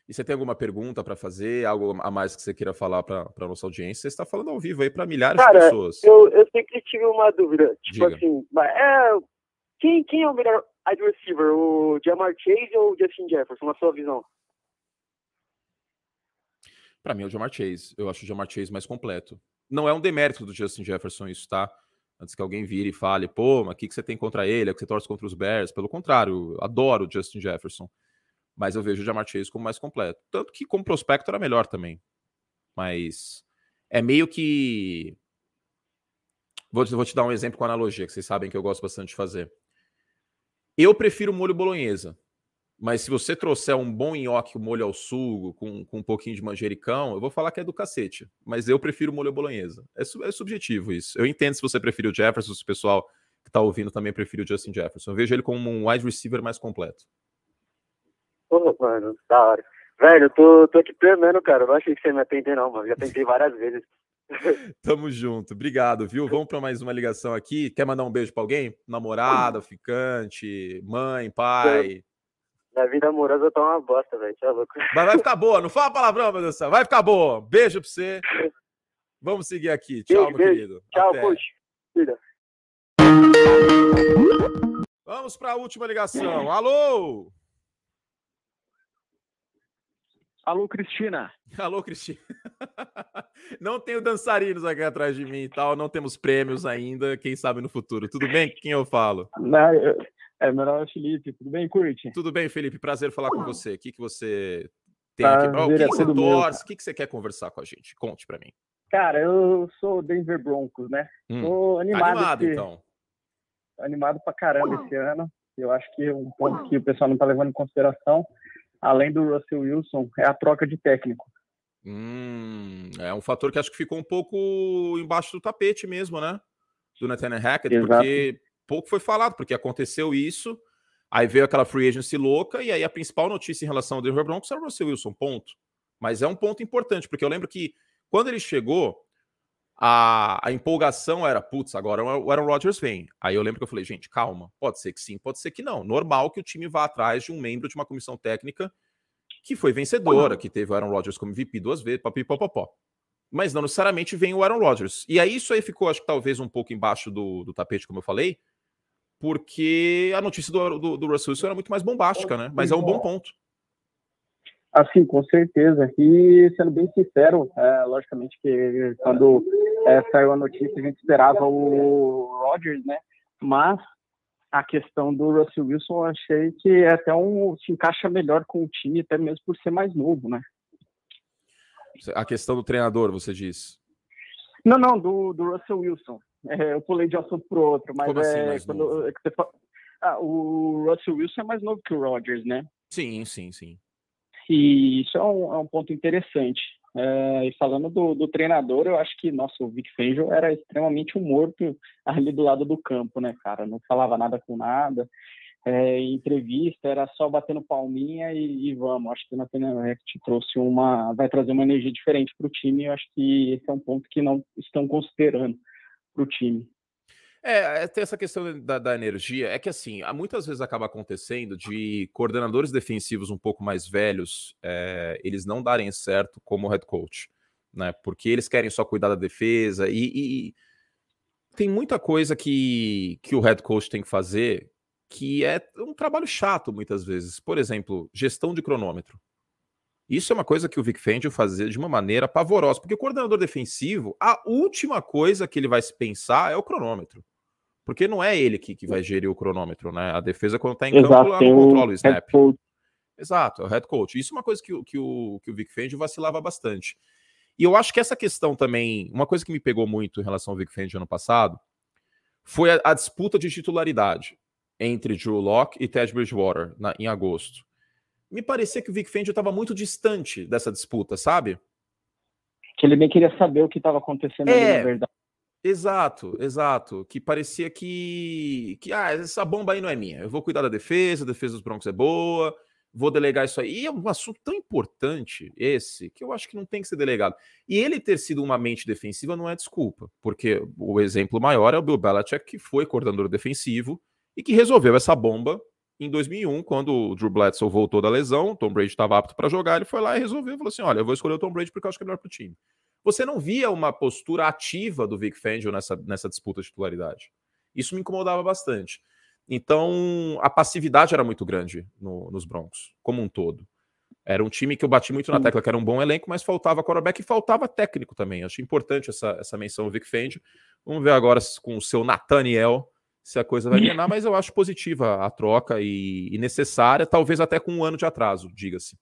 E você tem alguma pergunta para fazer, algo a mais que você queira falar para a nossa audiência? Você está falando ao vivo aí para milhares cara, de pessoas. Eu, eu sempre tive uma dúvida. Tipo Diga. assim, é, quem, quem é o melhor wide receiver, o Jamar Chase ou o Justin Jefferson, na sua visão? Para mim é o Jamar Chase. Eu acho o Jamar Chase mais completo. Não é um demérito do Justin Jefferson isso, tá? Antes que alguém vire e fale, pô, mas o que, que você tem contra ele? É que você torce contra os Bears? Pelo contrário, adoro o Justin Jefferson. Mas eu vejo o Jamar Chase como mais completo. Tanto que como prospecto era melhor também. Mas é meio que... Vou, vou te dar um exemplo com analogia, que vocês sabem que eu gosto bastante de fazer. Eu prefiro molho bolonhesa. Mas se você trouxer um bom nhoque, um molho ao sugo, com, com um pouquinho de manjericão, eu vou falar que é do cacete. Mas eu prefiro molho bolonhesa. É, é subjetivo isso. Eu entendo se você prefere o Jefferson, se o pessoal que tá ouvindo também prefere o Justin Jefferson. Eu vejo ele como um wide receiver mais completo. Pô, mano, da hora. Velho, eu tô, tô aqui tremendo, cara. Eu não achei que você me atender, não, mano. Já tentei várias vezes. Tamo junto. Obrigado, viu? Vamos para mais uma ligação aqui. Quer mandar um beijo para alguém? Namorada, ficante, mãe, pai? Na vida amorosa tá uma bosta, velho. Tá louco. Mas vai ficar boa. Não fala palavrão, meu Deus do céu. Vai ficar boa. Beijo pra você. Vamos seguir aqui. Tchau, beijo, meu beijo. querido. Tchau, puxa. Vamos para a última ligação. Alô? Alô, Cristina. Alô, Cristina. Não tenho dançarinos aqui atrás de mim e tal, não temos prêmios ainda, quem sabe no futuro. Tudo bem? Quem eu falo? Não, é, meu nome é Felipe. Tudo bem, Curte? Tudo bem, Felipe. Prazer falar com você. O que, que você tem aqui? O que, que você torce? O que, que você quer conversar com a gente? Conte para mim. Cara, eu sou Denver Broncos, né? Hum. Tô animado. Animado, esse... então. Animado pra caramba esse ano. Eu acho que é um ponto que o pessoal não tá levando em consideração além do Russell Wilson, é a troca de técnico. Hum, é um fator que acho que ficou um pouco embaixo do tapete mesmo, né? Do Nathaniel Hackett, Exato. porque pouco foi falado, porque aconteceu isso, aí veio aquela free agency louca, e aí a principal notícia em relação ao Denver Broncos era o Russell Wilson, ponto. Mas é um ponto importante, porque eu lembro que quando ele chegou, a, a empolgação era, putz, agora o Aaron Rodgers vem. Aí eu lembro que eu falei, gente, calma, pode ser que sim, pode ser que não. Normal que o time vá atrás de um membro de uma comissão técnica que foi vencedora, que teve o Aaron Rodgers como VP duas vezes, papipopopó. Mas não necessariamente vem o Aaron Rodgers. E aí isso aí ficou, acho que talvez um pouco embaixo do, do tapete, como eu falei, porque a notícia do, do, do Russell Wilson era muito mais bombástica, né? Mas é um bom ponto. Assim, com certeza. E sendo bem sincero, é, logicamente que quando é, saiu a notícia a gente esperava o Rodgers, né? Mas a questão do Russell Wilson eu achei que é até um se encaixa melhor com o time, até mesmo por ser mais novo, né? A questão do treinador, você diz? Não, não, do, do Russell Wilson. É, eu pulei de assunto para outro, mas Como assim, é mais quando é fala- ah, o Russell Wilson é mais novo que o Rodgers, né? Sim, sim, sim. E isso é um, é um ponto interessante. É, e falando do, do, treinador, eu acho que, nossa, o Vic Fangio era extremamente um morto ali do lado do campo, né, cara? Não falava nada com nada. É, em entrevista era só batendo palminha e, e vamos. Acho que Nathaniel Hackett trouxe uma, vai trazer uma energia diferente para o time. Eu acho que esse é um ponto que não estão considerando para o time. É, é, tem essa questão da, da, energia. É que, assim, muitas vezes acaba acontecendo de coordenadores defensivos um pouco mais velhos, é, eles não darem certo como head coach, né? Porque eles querem só cuidar da defesa e, e tem muita coisa que, que o head coach tem que fazer que é um trabalho chato muitas vezes. Por exemplo, gestão de cronômetro. Isso é uma coisa que o Vic Fangio fazia de uma maneira pavorosa, porque o coordenador defensivo, a última coisa que ele vai se pensar é o cronômetro. Porque não é ele que, que vai gerir o cronômetro, né? A defesa, quando está em Exato, campo, ela não controla o snap. Exato, é o head coach. Isso é uma coisa que, que, o, que o Vic Fangio vacilava bastante. E eu acho que essa questão também, uma coisa que me pegou muito em relação ao Vic Fangio ano passado, foi a, a disputa de titularidade entre Drew Locke e Ted Bridgewater na, em agosto me parecia que o Vic Fangio estava muito distante dessa disputa, sabe? Que ele nem queria saber o que estava acontecendo é, ali, na verdade. Exato, exato. Que parecia que, que ah, essa bomba aí não é minha. Eu vou cuidar da defesa, a defesa dos Broncos é boa, vou delegar isso aí. E é um assunto tão importante esse que eu acho que não tem que ser delegado. E ele ter sido uma mente defensiva não é desculpa, porque o exemplo maior é o Bill Belichick, que foi coordenador defensivo e que resolveu essa bomba em 2001, quando o Drew Bledsoe voltou da lesão, o Tom Brady estava apto para jogar, ele foi lá e resolveu, falou assim, olha, eu vou escolher o Tom Brady porque eu acho que é melhor para o time. Você não via uma postura ativa do Vic Fangio nessa, nessa disputa de titularidade. Isso me incomodava bastante. Então, a passividade era muito grande no, nos Broncos, como um todo. Era um time que eu bati muito na tecla, que era um bom elenco, mas faltava quarterback e faltava técnico também. Acho importante essa, essa menção ao Vic Fangio. Vamos ver agora com o seu Nathaniel, se a coisa vai engrenar, mas eu acho positiva a troca e, e, necessária, talvez até com um ano de atraso, diga-se.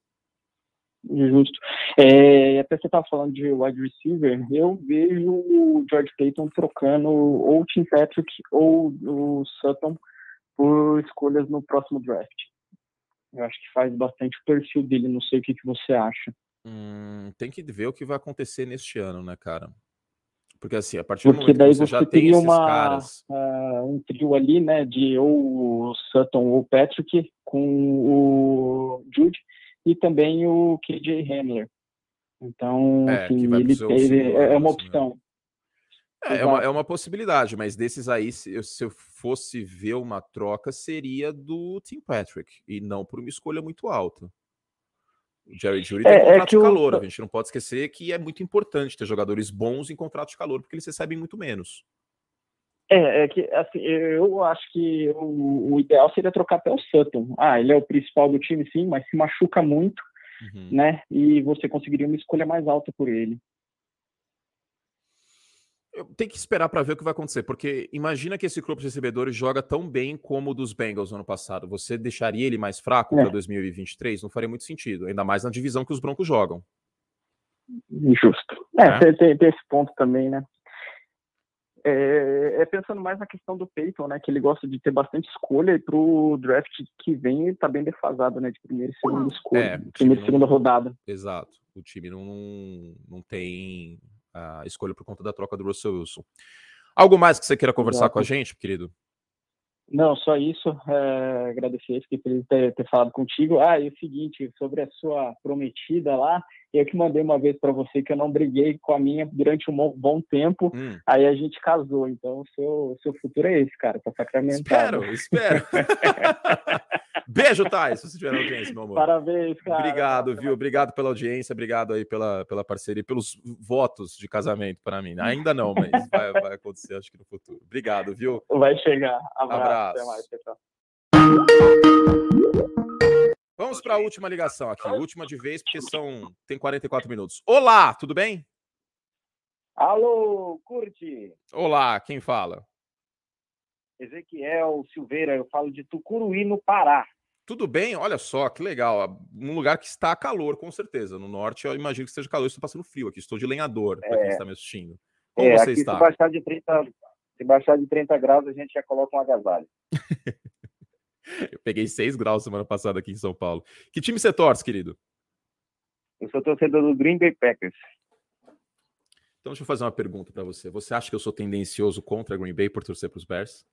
Justo. É, até você estava falando de wide receiver, eu vejo o George Payton trocando ou o Tim Patrick ou o Sutton por escolhas no próximo draft. Eu acho que faz bastante o perfil dele, não sei o que, que você acha. Hum, tem que ver o que vai acontecer neste ano, né, cara? Porque assim, a partir Porque do momento daí que você, você já tem esses uma, caras... Uh, um trio ali, né, de ou o Sutton ou o Patrick com o Jude e também o KJ Hamler. Então, é, assim, ele é, é uma né? opção. É, é, uma, é uma possibilidade, mas desses aí, se eu, se eu fosse ver uma troca, seria do Tim Patrick, e não por uma escolha muito alta. O Jerry Judy tem é, é contrato é de calor. O... A gente não pode esquecer que é muito importante ter jogadores bons em contrato de calor, porque eles recebem muito menos. É, é que assim, eu acho que o, o, ideal seria trocar até o Sutton. Ah, ele é o principal do time, sim, mas se machuca muito, uhum. né? E você conseguiria uma escolha mais alta por ele tem que esperar para ver o que vai acontecer, porque imagina que esse grupo de recebedores joga tão bem como o dos Bengals no ano passado. Você deixaria ele mais fraco é. para 2023? Não faria muito sentido, ainda mais na divisão que os Broncos jogam. Justo. É, é. Tem, tem, esse ponto também, né? É, é, pensando mais na questão do Peyton, né? Que ele gosta de ter bastante escolha e pro draft que vem tá bem defasado, né? De primeira e segunda escolha. É, primeira e segunda rodada. Exato. O time não, não tem a escolha por conta da troca do Russell Wilson. Algo mais que você queira conversar Exato. com a gente, querido? Não, só isso. É, agradecer, fiquei feliz de ter, ter, falado contigo. Ah, e o seguinte, sobre a sua prometida lá, eu que mandei uma vez para você que eu não briguei com a minha durante um bom tempo, hum. aí a gente casou. Então, o seu, seu futuro é esse, cara, tá sacramentado. Espero, espero. Beijo, Thais, se você tiver audiência, meu amor. Parabéns, cara. Obrigado, viu? Obrigado pela audiência, obrigado aí pela, pela parceria, pelos votos de casamento para mim. Ainda não, mas vai, vai, acontecer, acho que no futuro. Obrigado, viu? Vai chegar. Abraço. Abraço. Até mais, pessoal. Vamos para a última ligação aqui, última de vez, porque são tem 44 minutos. Olá, tudo bem? Alô, Curte. Olá, quem fala? Ezequiel Silveira, eu falo de Tucuruí, no Pará. Tudo bem? Olha só, que legal. Um lugar que está calor, com certeza. No norte, eu imagino que esteja calor. Estou passando frio aqui. Estou de lenhador, para quem é. está me assistindo. Como é, você está? Se baixar, de 30, se baixar de 30 graus, a gente já coloca um agasalho. eu peguei 6 graus semana passada aqui em São Paulo. Que time você torce, querido? Eu sou torcedor do Green Bay Packers. Então, deixa eu fazer uma pergunta para você. Você acha que eu sou tendencioso contra Green Bay por torcer para os Bears?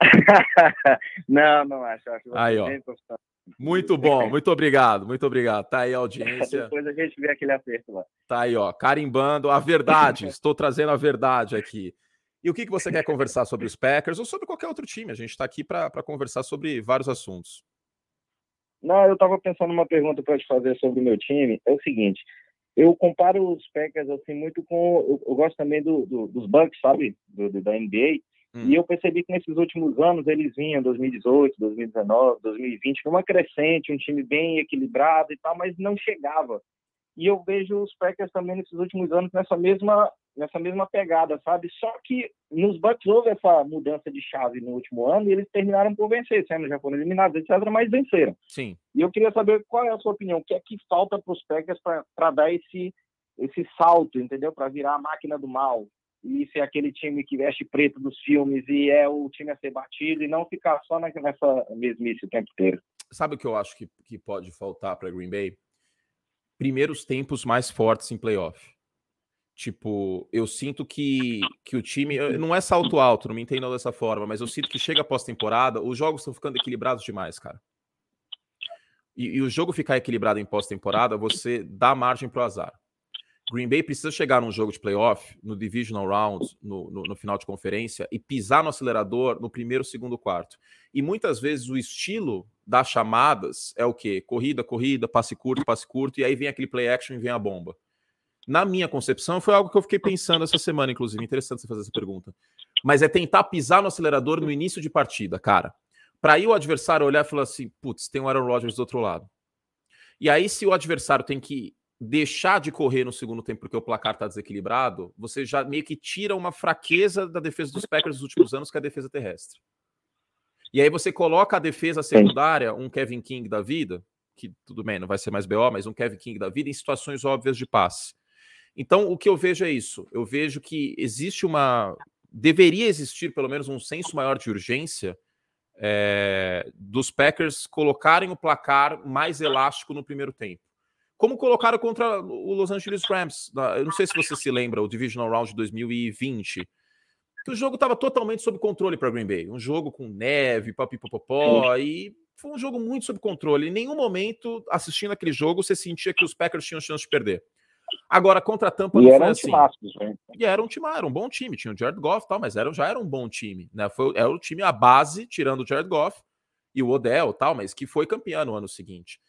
não, não acho. acho aí, ó. Muito bom, muito obrigado, muito obrigado. Tá aí a audiência. Depois a gente vê aquele aperto lá. Tá aí, ó, carimbando a verdade. Estou trazendo a verdade aqui. E o que, que você quer conversar sobre os Packers ou sobre qualquer outro time? A gente está aqui para conversar sobre vários assuntos. Não, eu estava pensando numa pergunta para te fazer sobre o meu time. É o seguinte, eu comparo os Packers assim muito com. Eu, eu gosto também do, do, dos Bucks, sabe? Do, da NBA. Hum. E eu percebi que nesses últimos anos eles vinham 2018, 2019, 2020, numa crescente, um time bem equilibrado e tal, mas não chegava. E eu vejo os Packers também nesses últimos anos nessa mesma nessa mesma pegada, sabe? Só que nos Bucks houve essa mudança de chave no último ano e eles terminaram por vencer, sendo já foram eliminados, etc., mas venceram. Sim. E eu queria saber qual é a sua opinião, o que é que falta para os Packers para dar esse, esse salto, entendeu? Para virar a máquina do mal e ser aquele time que veste preto dos filmes e é o time a ser batido e não ficar só nessa mesmice o tempo inteiro. Sabe o que eu acho que, que pode faltar para Green Bay? Primeiros tempos mais fortes em playoff Tipo, eu sinto que, que o time. Não é salto alto, não me entendam dessa forma, mas eu sinto que chega pós-temporada, os jogos estão ficando equilibrados demais, cara. E, e o jogo ficar equilibrado em pós-temporada, você dá margem para o azar. Green Bay precisa chegar num jogo de playoff, no divisional round, no, no, no, final de conferência, e pisar no acelerador no primeiro, segundo, quarto. E muitas vezes o estilo das chamadas é o quê? Corrida, corrida, passe curto, passe curto, e aí vem aquele play action e vem a bomba na minha concepção, foi algo que eu fiquei pensando essa semana, inclusive. Interessante você fazer essa pergunta. Mas é tentar pisar no acelerador no início de partida, cara. Para aí o adversário olhar e falar assim: putz, tem o Aaron Rodgers do outro lado. E aí, se o adversário tem que deixar de correr no segundo tempo porque o placar está desequilibrado, você já meio que tira uma fraqueza da defesa dos Packers dos últimos anos, que é a defesa terrestre. E aí você coloca a defesa secundária, um Kevin King da vida, que tudo bem, não vai ser mais BO, mas um Kevin King da vida, em situações óbvias de passe. Então, o que eu vejo é isso. Eu vejo que existe uma. Deveria existir pelo menos um senso maior de urgência é, dos Packers colocarem o placar mais elástico no primeiro tempo. Como colocaram contra o Los Angeles Rams. Eu não sei se você se lembra, o Divisional Round de 2020. Que o jogo estava totalmente sob controle para Green Bay. Um jogo com neve, papipopopó, e foi um jogo muito sob controle. Em nenhum momento, assistindo aquele jogo, você sentia que os Packers tinham chance de perder. Agora, contra a Tampa e não foi um assim. né? E era um time, era um bom time. Tinha o Jared Goff e tal, mas era, já era um bom time. Né? Foi, era o time, a base, tirando o Jared Goff e o Odell tal, mas que foi campeão no ano seguinte.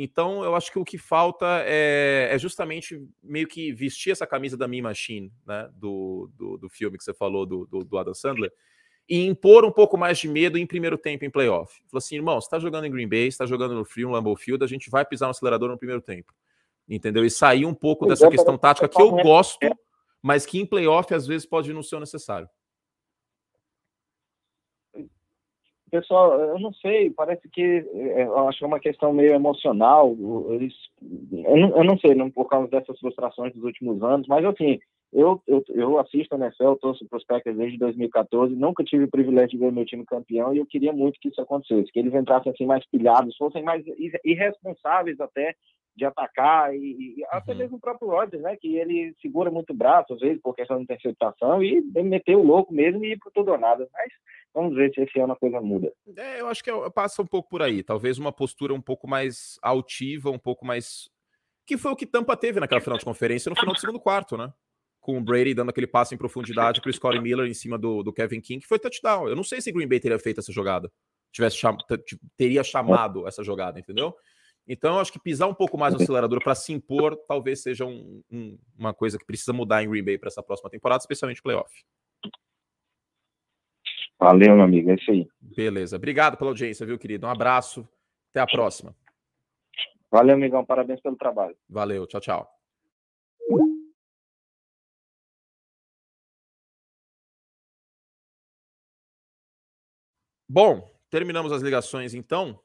Então, eu acho que o que falta é, é, justamente meio que vestir essa camisa da Me Machine, né? Do, do, do filme que você falou, do, do, do, Adam Sandler, e impor um pouco mais de medo em primeiro tempo em playoff. Falou assim, irmão, você está jogando em Green Bay, está jogando no Frio, no Lambeau Field, a gente vai pisar no acelerador no primeiro tempo entendeu? E sair um pouco dessa questão tática que eu gosto, mas que em playoff às vezes pode não ser necessário. Pessoal, eu não sei, parece que é, eu acho que é uma questão meio emocional. Eles, eu, não, eu não sei, não por causa dessas frustrações dos últimos anos, mas assim, eu, eu, eu assisto a NFL, torço para os Packers desde 2014, nunca tive o privilégio de ver meu time campeão e eu queria muito que isso acontecesse, que eles entrassem assim mais pilhados, fossem mais irresponsáveis até de atacar e, e até uhum. mesmo o próprio Rodgers, né, que ele segura muito o braço às vezes por questão de interceptação e meteu o louco mesmo e ir tudo ou nada. Mas vamos ver se esse ano a coisa muda. É, eu acho que é, passa um pouco por aí, talvez uma postura um pouco mais altiva, um pouco mais que foi o que Tampa teve naquela final de conferência no final do segundo quarto, né? com o Brady dando aquele passe em profundidade para o Scottie Miller em cima do, do, Kevin King, que foi touchdown. Eu não sei se Green Bay teria feito essa jogada, tivesse cham teria chamado essa jogada, entendeu? Então, eu acho que pisar um pouco mais no acelerador para se impor talvez seja um, um, uma coisa que precisa mudar em Green Bay para essa próxima temporada, especialmente playoff. Valeu, meu amigo, é isso aí. Beleza. Obrigado pela audiência, viu, querido? Um abraço. Até a próxima. Valeu, amigão. Parabéns pelo trabalho. Valeu. Tchau, tchau. Bom, terminamos as ligações então.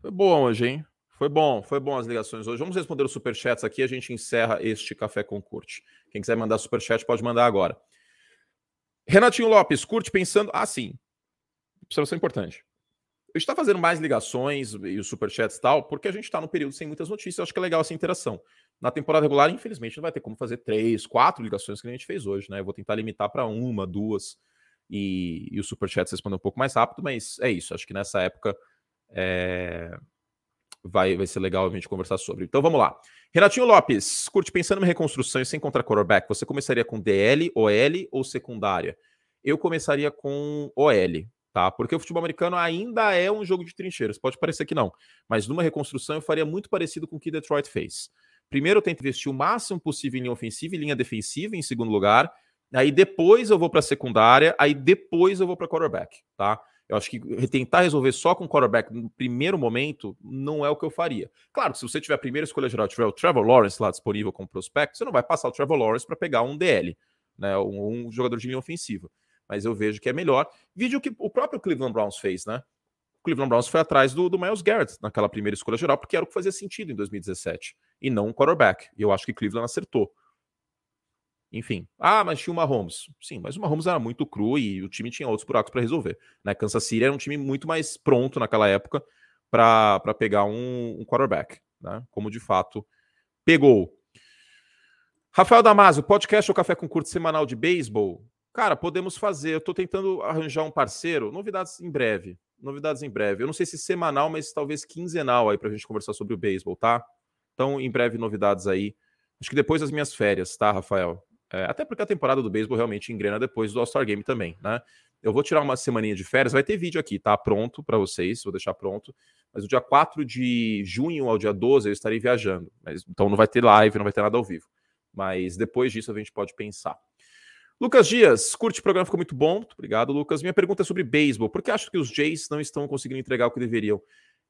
Foi bom hoje, hein? Foi bom, foi bom as ligações hoje. Vamos responder os superchats aqui, a gente encerra este Café com Curte. Quem quiser mandar superchat pode mandar agora. Renatinho Lopes, curte pensando. Ah, sim. Observação importante. A gente está fazendo mais ligações e os superchats e tal, porque a gente está no período sem muitas notícias. Eu acho que é legal essa interação. Na temporada regular, infelizmente, não vai ter como fazer três, quatro ligações que a gente fez hoje, né? Eu vou tentar limitar para uma, duas e, e o Superchat responder um pouco mais rápido, mas é isso. Acho que nessa época é, vai, vai ser legal a gente conversar sobre. Então vamos lá. Renatinho Lopes, curte pensando em reconstrução e sem encontrar quarterback, você começaria com DL, OL ou secundária? Eu começaria com OL, tá? Porque o futebol americano ainda é um jogo de trincheiras. Pode parecer que não, mas numa reconstrução eu faria muito parecido com o que Detroit fez. Primeiro eu tento investir o máximo possível em linha ofensiva e linha defensiva em segundo lugar. Aí depois eu vou para secundária, aí depois eu vou para quarterback, tá? Eu acho que tentar resolver só com quarterback no primeiro momento não é o que eu faria. Claro, se você tiver a primeira escolha geral, tiver o Trevor Lawrence lá disponível como prospecto, você não vai passar o Trevor Lawrence para pegar um DL, né? Um, um, jogador de linha ofensiva. Mas eu vejo que é melhor. Vídeo que o próprio Cleveland Browns fez, né? O Cleveland Browns foi atrás do, do Miles Garrett naquela primeira escolha geral, porque era o que fazia sentido em 2017, e não um quarterback. E eu acho que Cleveland acertou. Enfim. Ah, mas tinha o Mahomes. Sim, mas o Mahomes era muito cru e o time tinha outros buracos para resolver. Né? Kansas City era um time muito mais pronto naquela época para pegar um, um quarterback, né? como de fato pegou. Rafael Damasio, podcast ou café com curto semanal de beisebol? Cara, podemos fazer. Eu estou tentando arranjar um parceiro. Novidades em breve. Novidades em breve. Eu não sei se semanal, mas talvez quinzenal aí para a gente conversar sobre o beisebol, tá? Então, em breve, novidades aí. Acho que depois das minhas férias, tá, Rafael? É, até porque a temporada do beisebol realmente engrena depois do All-Star Game também, né? Eu vou tirar uma semaninha de férias, vai ter vídeo aqui, tá? Pronto para vocês, vou deixar pronto. Mas o dia 4 de junho ao dia 12 eu estarei viajando. Mas, então não vai ter live, não vai ter nada ao vivo. Mas depois disso a gente pode pensar. Lucas Dias, curte o programa, ficou muito bom. Muito obrigado, Lucas. Minha pergunta é sobre beisebol. Por que acho que os Jays não estão conseguindo entregar o que deveriam?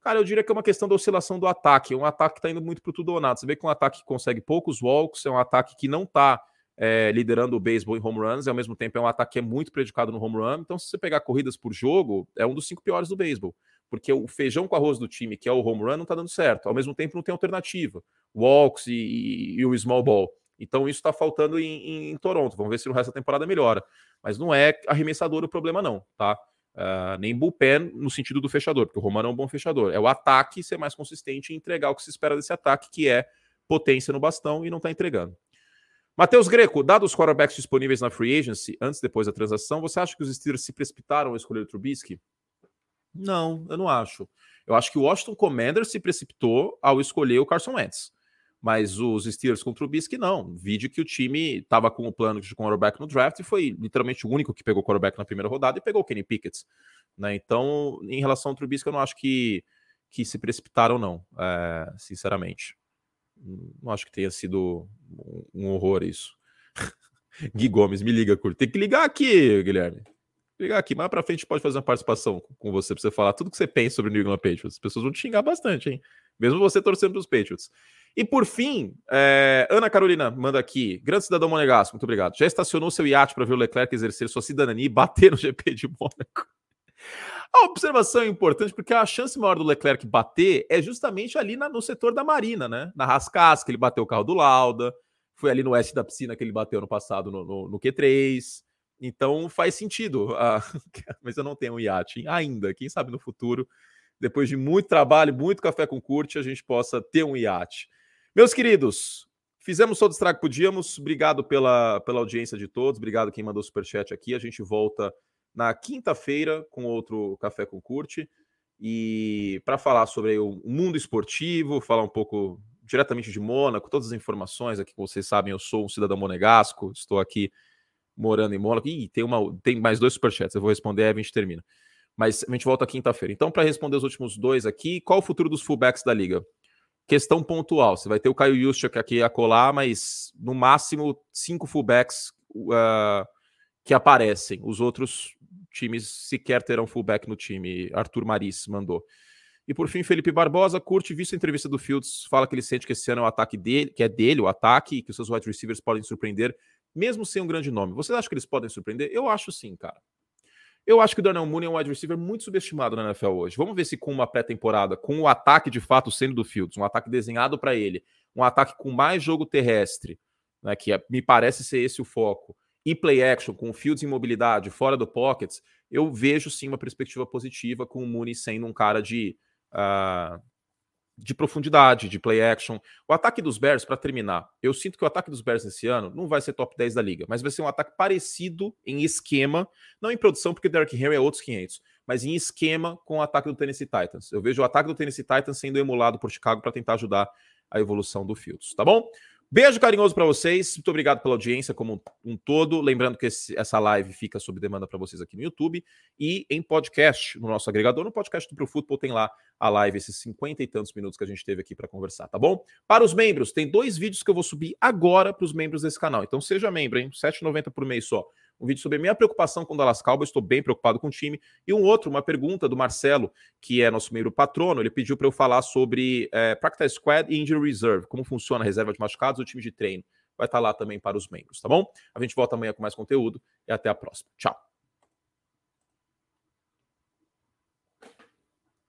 Cara, eu diria que é uma questão da oscilação do ataque. É um ataque que está indo muito para tudo ou nada. Você vê que é um ataque que consegue poucos walks, é um ataque que não está é, liderando o beisebol em home runs, e ao mesmo tempo é um ataque que é muito predicado no home run. Então, se você pegar corridas por jogo, é um dos cinco piores do beisebol. Porque o feijão com arroz do time, que é o home run, não está dando certo. Ao mesmo tempo, não tem alternativa. Walks e, e, e o small ball. Então, isso está faltando em, em, em, Toronto. Vamos ver se no resto da temporada melhora. Mas não é arremessador o problema, não, tá? Uh, nem bullpen no sentido do fechador, porque o Romano é um bom fechador. É o ataque ser mais consistente e entregar o que se espera desse ataque, que é potência no bastão, e não está entregando. Matheus Greco, dados os quarterbacks disponíveis na free agency, antes e depois da transação, você acha que os Steelers se precipitaram a escolher o Trubisky? Não, eu não acho. Eu acho que o Washington Commanders se precipitou ao escolher o Carson Wentz. Mas os Steelers com o Trubisky, não. Vídeo que o time estava com o plano de quarterback no draft e foi literalmente o único que pegou o quarterback na primeira rodada e pegou o Kenny Pickett. Né? Então, em relação ao Trubisky, eu não acho que, que se precipitaram, não, é, sinceramente. Não acho que tenha sido um horror isso. Gui Gomes, me liga, curto. Tem que ligar aqui, Guilherme. Ligar aqui. Mais pra frente pode fazer uma participação com você, pra você falar tudo que você pensa sobre o New England Patriots. As pessoas vão te xingar bastante, hein? Mesmo você torcendo pros Patriots. E por fim, é, Ana Carolina manda aqui. Grande cidadão monegasco, muito obrigado. Já estacionou seu iate para ver o Leclerc exercer sua cidadania e bater no GP de Mônaco? A observação é importante porque a chance maior do Leclerc bater é justamente ali na, no setor da Marina, né? Na Rascas, que ele bateu o carro do Lauda, foi ali no oeste da piscina que ele bateu no passado no, no, no Q3. Então faz sentido. Ah, mas eu não tenho um iate ainda. Quem sabe no futuro, depois de muito trabalho, muito café com curte, a gente possa ter um iate. Meus queridos, fizemos todo o estrago que podíamos. Obrigado pela, pela audiência de todos. Obrigado quem mandou superchat aqui. A gente volta na quinta-feira com outro Café com Curte e para falar sobre o mundo esportivo, falar um pouco diretamente de Mônaco, todas as informações aqui que vocês sabem, eu sou um cidadão monegasco, estou aqui morando em Mônaco. e tem, uma, tem mais dois superchats, eu vou responder a gente termina. Mas a gente volta quinta-feira. Então, para responder os últimos dois aqui, qual o futuro dos fullbacks da liga? Questão pontual. Você vai ter o Caio Juszczyk aqui a colar, mas no máximo cinco fullbacks uh, que aparecem. Os outros times sequer terão fullback no time. Arthur Maris mandou. E por fim, Felipe Barbosa curte, visto a entrevista do Fields, fala que ele sente que esse ano é o ataque dele, que é dele o ataque, e que os seus wide receivers podem surpreender, mesmo sem um grande nome. Vocês acham que eles podem surpreender? Eu acho sim, cara. Eu acho que o Darnell Mooney é um wide receiver muito subestimado na NFL hoje. Vamos ver se com uma pré-temporada, com o ataque de fato sendo do Fields, um ataque desenhado para ele, um ataque com mais jogo terrestre, né, que é, me parece ser esse o foco, e play action, com fields em mobilidade, fora do pockets, eu vejo sim uma perspectiva positiva com o Mooney sendo um cara de, uh, de profundidade, de play action. O ataque dos Bears, para terminar, eu sinto que o ataque dos Bears esse ano não vai ser top 10 da liga, mas vai ser um ataque parecido em esquema, não em produção, porque Derrick Henry é outros 500, mas em esquema com o ataque do Tennessee Titans. Eu vejo o ataque do Tennessee Titans sendo emulado por Chicago para tentar ajudar a evolução do Fields, tá bom? Beijo carinhoso para vocês. Muito obrigado pela audiência como um todo. Lembrando que esse, essa live fica sob demanda para vocês aqui no YouTube e em podcast, no nosso agregador. No podcast do Pro Football tem lá a live, esses cinquenta e tantos minutos que a gente teve aqui para conversar, tá bom? Para os membros, tem dois vídeos que eu vou subir agora para os membros desse canal. Então seja membro, hein? R$ 7,90 por mês só um vídeo sobre a minha preocupação com o Dallas Cowboys, estou bem preocupado com o time, e um outro, uma pergunta do Marcelo, que é nosso membro patrono, ele pediu para eu falar sobre é, Practice Squad e Injury Reserve, como funciona a reserva de machucados o time de treino. Vai estar lá também para os membros, tá bom? A gente volta amanhã com mais conteúdo e até a próxima. Tchau.